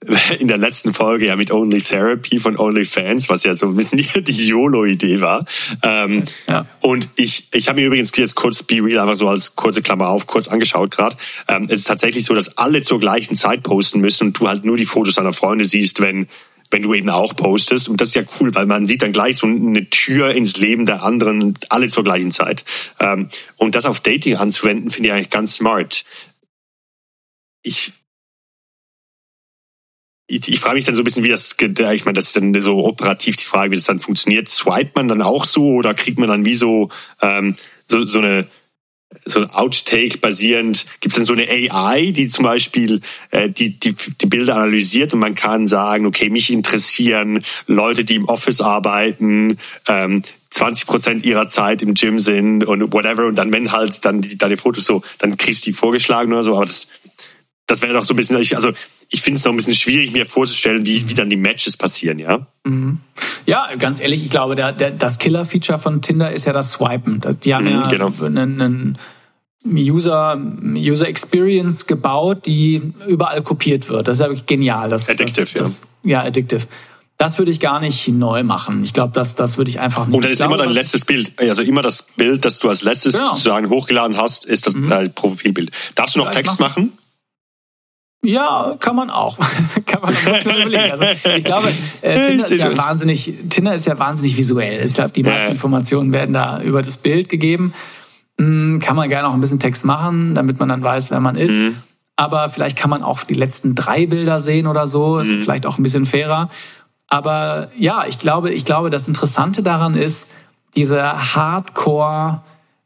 [laughs] in der letzten Folge ja mit Only Therapy von OnlyFans, was ja so ein bisschen [laughs] die YOLO-Idee war. Ähm, ja. Und ich, ich habe mir übrigens jetzt kurz Be Real einfach so als kurze Klammer auf kurz angeschaut gerade. Ähm, es ist tatsächlich so, dass alle zur gleichen Zeit posten müssen und du halt nur die Fotos deiner Freunde siehst, wenn wenn du eben auch postest. Und das ist ja cool, weil man sieht dann gleich so eine Tür ins Leben der anderen, alle zur gleichen Zeit. Ähm, und das auf Dating anzuwenden, finde ich eigentlich ganz smart. Ich, ich, ich frage mich dann so ein bisschen, wie das, ich meine, das ist dann so operativ die Frage, wie das dann funktioniert. Swipet man dann auch so oder kriegt man dann wie so, ähm, so, so eine so ein Outtake basierend, gibt es denn so eine AI, die zum Beispiel äh, die, die, die Bilder analysiert und man kann sagen, okay, mich interessieren Leute, die im Office arbeiten, ähm, 20 Prozent ihrer Zeit im Gym sind und whatever. Und dann wenn halt dann die, deine Fotos so, dann kriegst du die vorgeschlagen oder so, aber das, das wäre doch so ein bisschen, also ich finde es noch ein bisschen schwierig, mir vorzustellen, wie, wie dann die Matches passieren, ja? Mhm. Ja, ganz ehrlich, ich glaube, der, der, das Killer-Feature von Tinder ist ja das Swipen. Die haben mhm, ja genau. einen, einen User, User Experience gebaut, die überall kopiert wird. Das ist ja wirklich genial. Das, addictive, das, das, ja. Ja, addictive. Das würde ich gar nicht neu machen. Ich glaube, das, das würde ich einfach nicht. Und das ist glaube, immer dein letztes Bild. Also immer das Bild, das du als letztes genau. sozusagen hochgeladen hast, ist das mhm. Profilbild. Darfst du noch ja, Text machen? Ja, kann man auch. [laughs] kann man überlegen. Also ich glaube, äh, Tinder ist ja wahnsinnig, Tinder ist ja wahnsinnig visuell. Ich glaube, die meisten Informationen werden da über das Bild gegeben. Hm, kann man gerne auch ein bisschen Text machen, damit man dann weiß, wer man ist. Mhm. Aber vielleicht kann man auch die letzten drei Bilder sehen oder so. Ist mhm. vielleicht auch ein bisschen fairer. Aber ja, ich glaube, ich glaube, das Interessante daran ist, diese Hardcore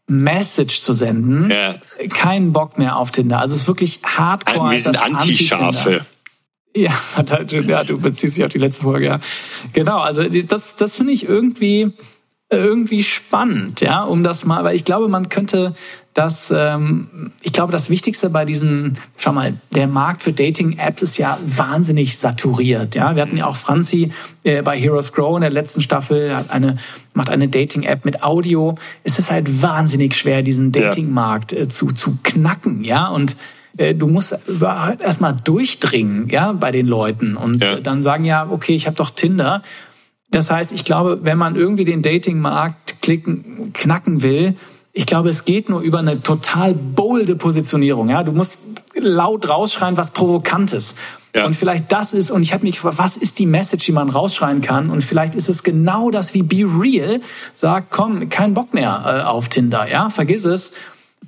Message zu senden. Ja. Keinen Bock mehr auf Tinder. Also es ist wirklich hardcore. Wir sind Anti-Schafe. Ja, [laughs] ja, du beziehst dich auf die letzte Folge, ja. Genau, also das, das finde ich irgendwie, irgendwie spannend, ja, um das mal, weil ich glaube, man könnte das, ähm, ich glaube, das Wichtigste bei diesen, schau mal, der Markt für Dating-Apps ist ja wahnsinnig saturiert, ja. Wir hatten ja auch Franzi äh, bei Heroes Grow in der letzten Staffel, hat eine, macht eine Dating-App mit Audio. Es ist halt wahnsinnig schwer, diesen Dating-Markt äh, zu, zu knacken, ja, und äh, du musst erstmal durchdringen, ja, bei den Leuten und ja. dann sagen, ja, okay, ich habe doch Tinder das heißt, ich glaube, wenn man irgendwie den Datingmarkt klicken, knacken will, ich glaube, es geht nur über eine total bolde Positionierung. Ja, du musst laut rausschreien, was Provokantes. Ja. Und vielleicht das ist, und ich habe mich gefragt, was ist die Message, die man rausschreien kann? Und vielleicht ist es genau das, wie Be Real sagt, komm, kein Bock mehr äh, auf Tinder, ja, vergiss es.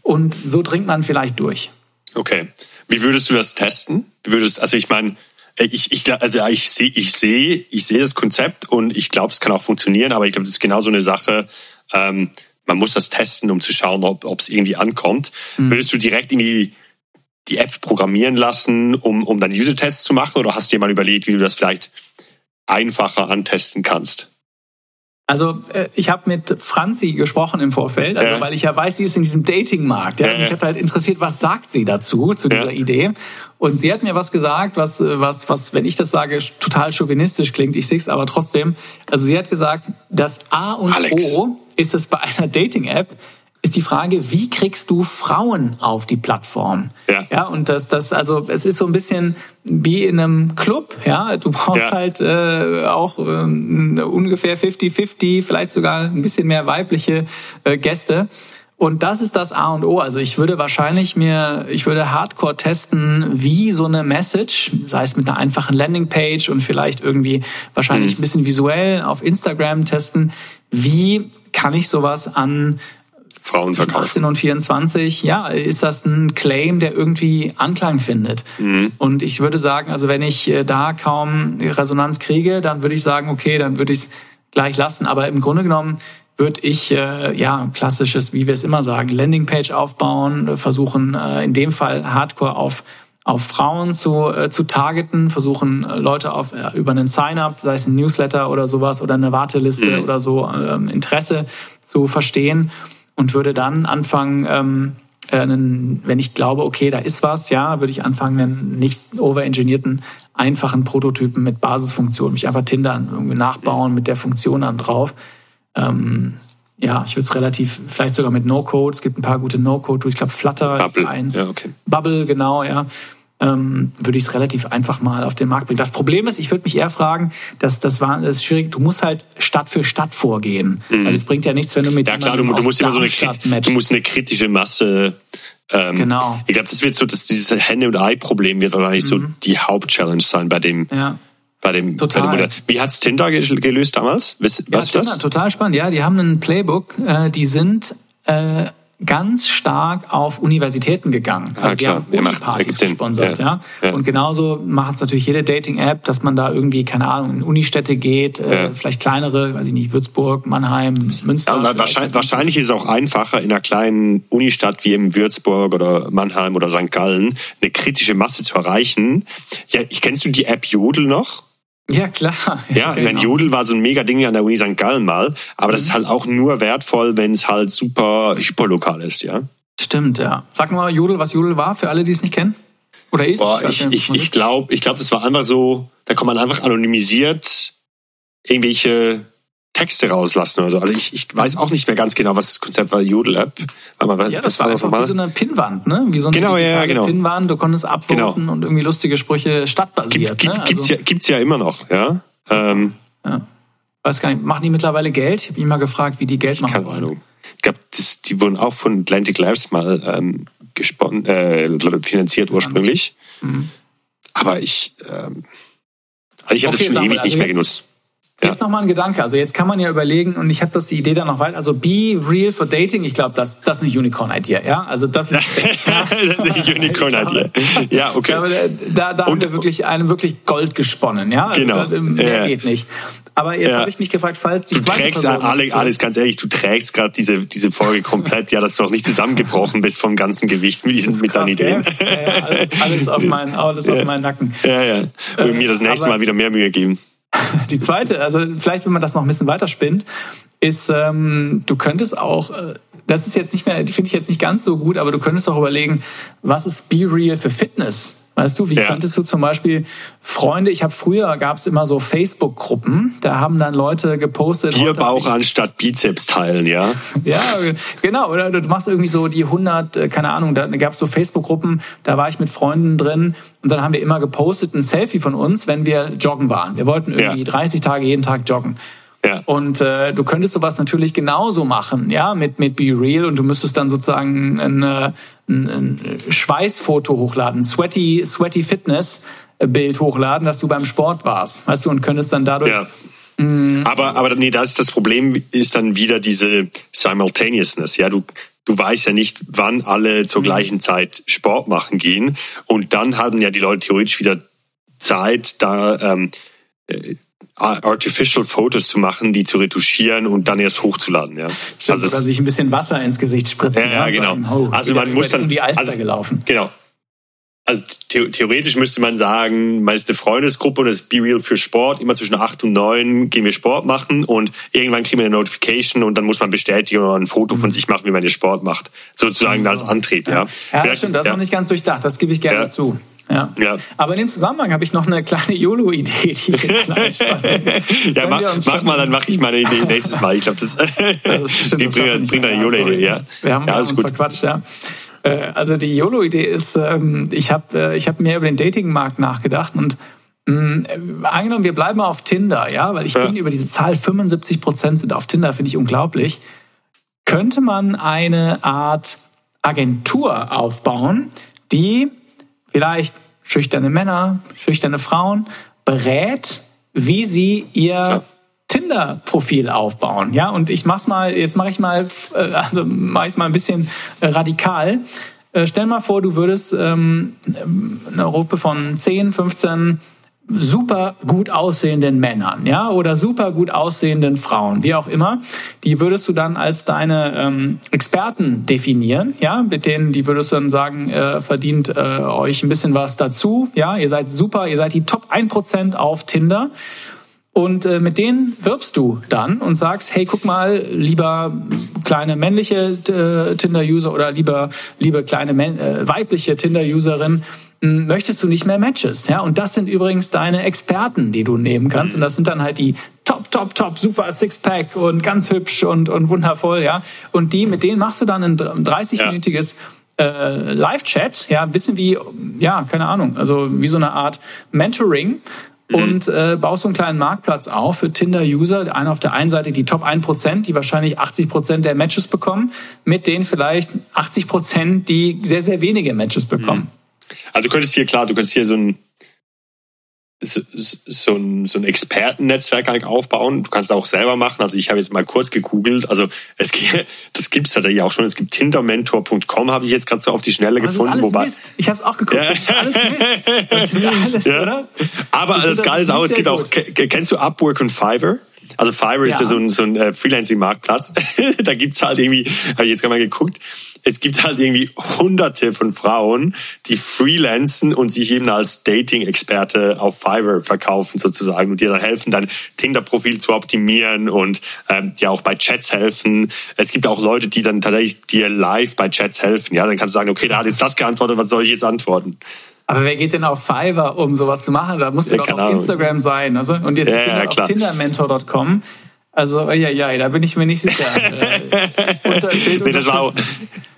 Und so dringt man vielleicht durch. Okay. Wie würdest du das testen? Wie würdest, also ich meine, äh, ich, ich, also ich sehe, ich sehe, ich sehe das Konzept und ich glaube, es kann auch funktionieren, aber ich glaube, das ist genau so eine Sache. Ähm, man muss das testen, um zu schauen, ob es irgendwie ankommt. Mhm. Würdest du direkt irgendwie die App programmieren lassen, um, um dann User-Tests zu machen, oder hast du dir mal überlegt, wie du das vielleicht einfacher antesten kannst? Also äh, ich habe mit Franzi gesprochen im Vorfeld, also ja. weil ich ja weiß, sie ist in diesem Dating-Markt. Ja? ja, Mich hat halt interessiert, was sagt sie dazu, zu dieser ja. Idee. Und sie hat mir was gesagt, was, was, was, wenn ich das sage, total chauvinistisch klingt. Ich sehe es aber trotzdem. Also sie hat gesagt, das A und Alex. O ist es bei einer Dating-App, ist die Frage, wie kriegst du Frauen auf die Plattform? Ja. ja und das, das, also es ist so ein bisschen wie in einem Club, ja. Du brauchst ja. halt äh, auch äh, ungefähr 50-50, vielleicht sogar ein bisschen mehr weibliche äh, Gäste. Und das ist das A und O. Also ich würde wahrscheinlich mir, ich würde hardcore testen, wie so eine Message, sei es mit einer einfachen Landingpage und vielleicht irgendwie wahrscheinlich mhm. ein bisschen visuell auf Instagram testen, wie kann ich sowas an Frauen verkaufen. 18 und 24, ja, ist das ein Claim, der irgendwie Anklang findet. Mhm. Und ich würde sagen, also wenn ich äh, da kaum Resonanz kriege, dann würde ich sagen, okay, dann würde ich es gleich lassen. Aber im Grunde genommen würde ich äh, ja klassisches, wie wir es immer sagen, Landingpage aufbauen, versuchen äh, in dem Fall Hardcore auf auf Frauen zu, äh, zu targeten, versuchen äh, Leute auf, äh, über einen Sign-up, sei es ein Newsletter oder sowas oder eine Warteliste mhm. oder so, ähm, Interesse zu verstehen und würde dann anfangen, ähm, äh, einen, wenn ich glaube, okay, da ist was, ja, würde ich anfangen, einen nicht overengineerten, einfachen Prototypen mit Basisfunktionen, mich einfach Tinder irgendwie nachbauen mit der Funktion dann drauf. Ähm, ja, ich würde es relativ, vielleicht sogar mit No-Code. Es gibt ein paar gute No-Code-Tools. Ich glaube, Flutter Bubble. ist eins. Ja, okay. Bubble, genau, ja. Ähm, würde ich es relativ einfach mal auf den Markt bringen. Das Problem ist, ich würde mich eher fragen, dass das war das ist schwierig. Du musst halt Stadt für Stadt vorgehen, mhm. weil es bringt ja nichts, wenn du mit ja klar, du, du musst immer so eine du musst eine kritische Masse ähm, genau. Ich glaube, das wird so, dass dieses Henne- und Ei-Problem wird wahrscheinlich mhm. so die Hauptchallenge sein bei dem, ja bei dem, total. Bei dem. Wie hat's Tinder gelöst damals? Was, ja, Tinder, das? total spannend. Ja, die haben einen Playbook. Äh, die sind äh, ganz stark auf Universitäten gegangen. Ah, die haben Uni-Partys gesponsert. Ja, ja. ja. Und genauso macht es natürlich jede Dating-App, dass man da irgendwie, keine Ahnung, in Unistädte geht, äh, ja. vielleicht kleinere, weiß ich nicht, Würzburg, Mannheim, Münster. Ja, wahrscheinlich, wahrscheinlich ist es auch einfacher, in einer kleinen Unistadt wie in Würzburg oder Mannheim oder St. Gallen eine kritische Masse zu erreichen. Ja, kennst du die App Jodel noch? [laughs] Ja, klar. Ja, genau. Jodel war so ein mega Ding an der Uni St. Gallen mal, aber mhm. das ist halt auch nur wertvoll, wenn es halt super hyperlokal ist, ja. Stimmt, ja. Sag mal Jodel, was Jodel war, für alle, die es nicht kennen. Oder ist? Boah, ich ich, ich, glaube, ich glaub, das war einfach so, da kann man einfach anonymisiert irgendwelche Texte rauslassen oder so. Also ich, ich weiß auch nicht mehr ganz genau, was das Konzept war, Jodel-App. Ja, das war einfach wie so eine Pinnwand, ne? Wie so eine genau, ja, genau. Pinnwand, du konntest abvoten genau. und irgendwie lustige Sprüche stadtbasiert. Gibt, ne? gibt's, also, ja, gibt's ja immer noch, ja. Ähm, ja. Weiß gar nicht, machen die mittlerweile Geld? Ich habe mich mal gefragt, wie die Geld machen. Keine Ahnung. Ich glaube, die wurden auch von Atlantic Lives mal ähm, gespon äh, finanziert ursprünglich. Mhm. Aber ich, ähm, also ich habe okay, das schon ewig also nicht mehr genutzt. Jetzt ja. nochmal ein Gedanke. Also jetzt kann man ja überlegen, und ich habe das die Idee dann noch weiter. Also be real for dating. Ich glaube, das, das ist eine Unicorn-Idee. Ja, also das ist [laughs] [laughs] eine Unicorn-Idee. Ja, okay. Glaube, da, da und, haben wir wirklich einem wirklich Gold gesponnen. Ja, also genau. Da, mehr ja. geht nicht. Aber jetzt ja. habe ich mich gefragt, falls die du zweite trägst, Person Alex, Alex, ganz ehrlich, du trägst gerade diese, diese Folge komplett. ja, dass du auch nicht zusammengebrochen bist vom ganzen Gewicht mit diesen mit deinen Ideen. Ja, alles, alles, auf [laughs] meinen, alles auf meinen Nacken. Ja, ja. Äh, mir das nächste aber, Mal wieder mehr Mühe geben. [laughs] Die zweite, also vielleicht, wenn man das noch ein bisschen weiterspinnt, ist, ähm, du könntest auch, äh, das ist jetzt nicht mehr, die finde ich jetzt nicht ganz so gut, aber du könntest auch überlegen, was ist Be Real für Fitness? Weißt du, wie ja. könntest du zum Beispiel Freunde, ich habe früher, gab es immer so Facebook-Gruppen, da haben dann Leute gepostet. Bierbauch anstatt Bizeps teilen, ja? [laughs] ja, genau. Oder du machst irgendwie so die 100, äh, keine Ahnung, da gab es so Facebook-Gruppen, da war ich mit Freunden drin und dann haben wir immer gepostet ein Selfie von uns, wenn wir joggen waren. Wir wollten irgendwie ja. 30 Tage jeden Tag joggen. Ja. Und äh, du könntest sowas natürlich genauso machen, ja, mit, mit Be Real und du müsstest dann sozusagen ein, ein, ein Schweißfoto hochladen, sweaty, sweaty Fitness Bild hochladen, dass du beim Sport warst, weißt du, und könntest dann dadurch ja. Mm. Aber, aber nee, das das Problem, ist dann wieder diese Simultaneousness. Ja, du, du weißt ja nicht, wann alle zur mhm. gleichen Zeit Sport machen gehen. Und dann haben ja die Leute theoretisch wieder Zeit, da ähm, äh, Artificial Fotos zu machen, die zu retuschieren und dann erst hochzuladen. Ja. Stimmt, also oder sich ein bisschen Wasser ins Gesicht spritzen. Ja, ja genau. Sagen, oh, also man muss dann wie Alster also, gelaufen. Genau. Also theoretisch müsste man sagen, man ist eine Freundesgruppe und das ist Be Real für Sport. Immer zwischen acht und neun gehen wir Sport machen und irgendwann kriegen wir eine Notification und dann muss man bestätigen oder ein Foto von mhm. sich machen, wie man den Sport macht. Sozusagen als Antrieb, ja. Ja, ja stimmt, das ist noch nicht ganz durchdacht. Das gebe ich gerne ja. zu. Ja. ja. Aber in dem Zusammenhang habe ich noch eine kleine YOLO-Idee, die ich gleich [laughs] Ja, mach, mach mal, dann mache ich meine Idee nächstes Mal. Ich glaube, das, [laughs] das bringt, bringt eine YOLO-Idee. Ja. Wir haben, ja, uns gut. verquatscht, ja. Äh, also die YOLO-Idee ist, ähm, ich habe äh, ich hab mehr über den Dating-Markt nachgedacht und mh, mm, angenommen, wir bleiben auf Tinder, ja, weil ich ja. bin über diese Zahl 75 Prozent sind auf Tinder, finde ich unglaublich. Könnte man eine Art Agentur aufbauen, die vielleicht schüchterne Männer, schüchterne Frauen berät, wie sie ihr Klar. Tinder-Profil aufbauen. Ja, und ich mach's mal, jetzt mache ich mal, äh, also mache ich mal ein bisschen äh, radikal. Äh, stell mal vor, du würdest ähm, eine Gruppe von 10, 15 super gut aussehenden Männern, ja, oder super gut aussehenden Frauen, wie auch immer, die würdest du dann als deine ähm, Experten definieren, ja, mit denen, die würdest du dann sagen, äh, verdient äh, euch ein bisschen was dazu, ja, ihr seid super, ihr seid die Top 1% auf Tinder. Und äh, mit denen wirbst du dann und sagst, hey, guck mal, lieber kleine männliche äh, Tinder-User oder lieber liebe kleine äh, weibliche Tinder-Userin, möchtest du nicht mehr Matches, ja? Und das sind übrigens deine Experten, die du nehmen kannst. Und das sind dann halt die top, top, top, super Sixpack und ganz hübsch und, und wundervoll, ja? Und die, mit denen machst du dann ein 30-minütiges äh, Live-Chat, ja, bisschen wie, ja, keine Ahnung, also wie so eine Art Mentoring, Mhm. und äh, baust so einen kleinen Marktplatz auf für Tinder-User. Einer auf der einen Seite die Top 1%, die wahrscheinlich 80% der Matches bekommen, mit denen vielleicht 80%, die sehr, sehr wenige Matches bekommen. Mhm. Also du könntest hier, klar, du könntest hier so ein so, so ein, so ein Expertennetzwerk halt aufbauen. Du kannst es auch selber machen. Also ich habe jetzt mal kurz gegoogelt. Also es [laughs] das gibt es tatsächlich auch schon. Es gibt tindermentor.com, habe ich jetzt gerade so auf die Schnelle Aber gefunden. Das ist alles Mist. Ich habe es auch geguckt. Ja. Das ist alles Mist. Das ist [laughs] alles, ja. oder? Aber das, das Geile ist auch, es gibt auch, kennst du Upwork und Fiverr? Also Fiverr ja. ist ja so ein, so ein äh, Freelancing-Marktplatz. [laughs] da gibt's halt irgendwie, habe ich jetzt gerade mal geguckt, es gibt halt irgendwie hunderte von Frauen, die freelancen und sich eben als Dating-Experte auf Fiverr verkaufen sozusagen und dir dann helfen, dein Tinder-Profil zu optimieren und ähm, dir auch bei Chats helfen. Es gibt auch Leute, die dann tatsächlich dir live bei Chats helfen. Ja, dann kannst du sagen, okay, da hat jetzt das geantwortet, was soll ich jetzt antworten? Aber wer geht denn auf Fiverr, um sowas zu machen? Da musst du ja, doch auf Instagram sein. Also, und jetzt ja, ja, auf tindermentor.com. Also, ja, ja, da bin ich mir nicht sicher. [laughs] äh, unter, nee, das war auch,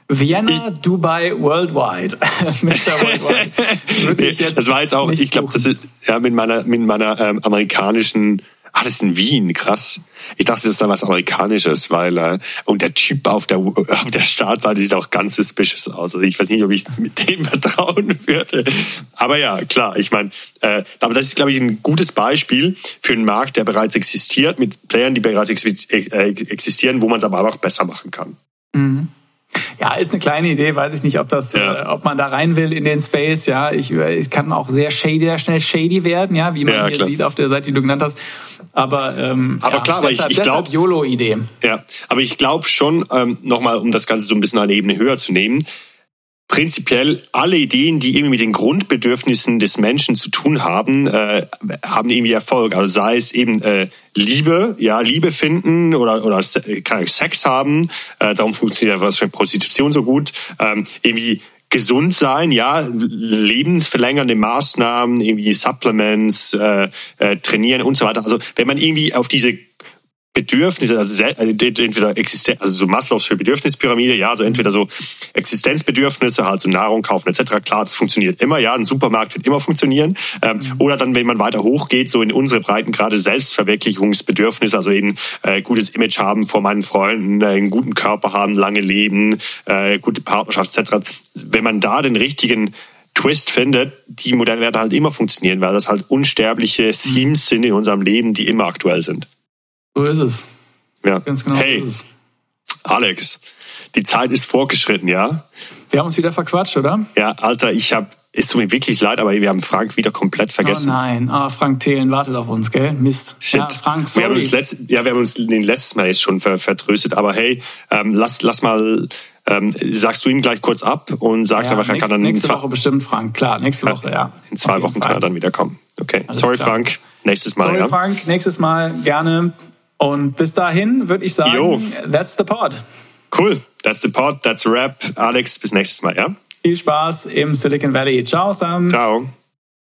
Vienna, ich, Dubai, Worldwide. [laughs] Mr. Worldwide. [laughs] nee, das war jetzt auch, ich glaube, das ist ja mit meiner, mit meiner ähm, amerikanischen Ah, das ist in Wien, krass. Ich dachte, das ist da was Amerikanisches, weil äh, und der Typ auf der auf der Startseite sieht auch ganz suspicious aus. Also ich weiß nicht, ob ich mit dem vertrauen würde. Aber ja, klar. Ich meine, äh, aber das ist, glaube ich, ein gutes Beispiel für einen Markt, der bereits existiert, mit Playern, die bereits äh, existieren, wo man es aber auch besser machen kann. Mhm. Ja, ist eine kleine Idee, weiß ich nicht, ob das, ja. äh, ob man da rein will in den Space. Ja, ich, ich kann auch sehr shady, sehr schnell shady werden, ja, wie man ja, hier klar. sieht auf der Seite, die du genannt hast. Aber, ähm, aber ja, klar, aber deshalb, ich, ich glaube YOLO-Idee. Ja, aber ich glaube schon, ähm, nochmal, um das Ganze so ein bisschen eine Ebene höher zu nehmen, prinzipiell alle Ideen, die irgendwie mit den Grundbedürfnissen des Menschen zu tun haben, äh, haben irgendwie Erfolg. Also sei es eben äh, Liebe, ja, Liebe finden oder, oder Sex haben, äh, darum funktioniert was für Prostitution so gut, ähm, irgendwie gesund sein, ja, lebensverlängernde Maßnahmen, irgendwie Supplements, äh, äh, trainieren und so weiter. Also wenn man irgendwie auf diese Bedürfnisse, also, also entweder Existenz, also so Maslows für Bedürfnispyramide, ja, also entweder so Existenzbedürfnisse, halt so Nahrung kaufen etc. Klar, das funktioniert immer, ja, ein Supermarkt wird immer funktionieren. Ähm, mhm. Oder dann, wenn man weiter hochgeht, so in unsere Breiten gerade Selbstverwirklichungsbedürfnisse, also eben äh, gutes Image haben vor meinen Freunden, äh, einen guten Körper haben, lange leben, äh, gute Partnerschaft etc. Wenn man da den richtigen Twist findet, die Modelle werden halt immer funktionieren, weil das halt unsterbliche mhm. Themes sind in unserem Leben, die immer aktuell sind. So ist es. Ja. Ganz genau. Hey, so Alex, die Zeit ist vorgeschritten, ja? Wir haben uns wieder verquatscht, oder? Ja, Alter, ich habe es tut mir wirklich leid, aber wir haben Frank wieder komplett vergessen. Oh nein, ah, Frank Thelen wartet auf uns, gell? Mist. Shit. Ja, Frank, sorry. Wir haben uns letzt, ja, wir haben uns den letzten Mal jetzt schon vertröstet, aber hey, ähm, lass, lass mal, ähm, sagst du ihm gleich kurz ab und sagst ja, einfach, er kann dann... Nächste Woche bestimmt, Frank, klar, nächste Woche, ja. In zwei Wochen kann er dann wieder kommen. Okay, Alles sorry klar. Frank, nächstes Mal. Sorry ja. Frank, nächstes Mal gerne. Und bis dahin würde ich sagen, Yo. that's the pod. Cool, that's the pod, that's a rap. Alex, bis nächstes Mal, ja? Viel Spaß im Silicon Valley. Ciao, Sam. Ciao.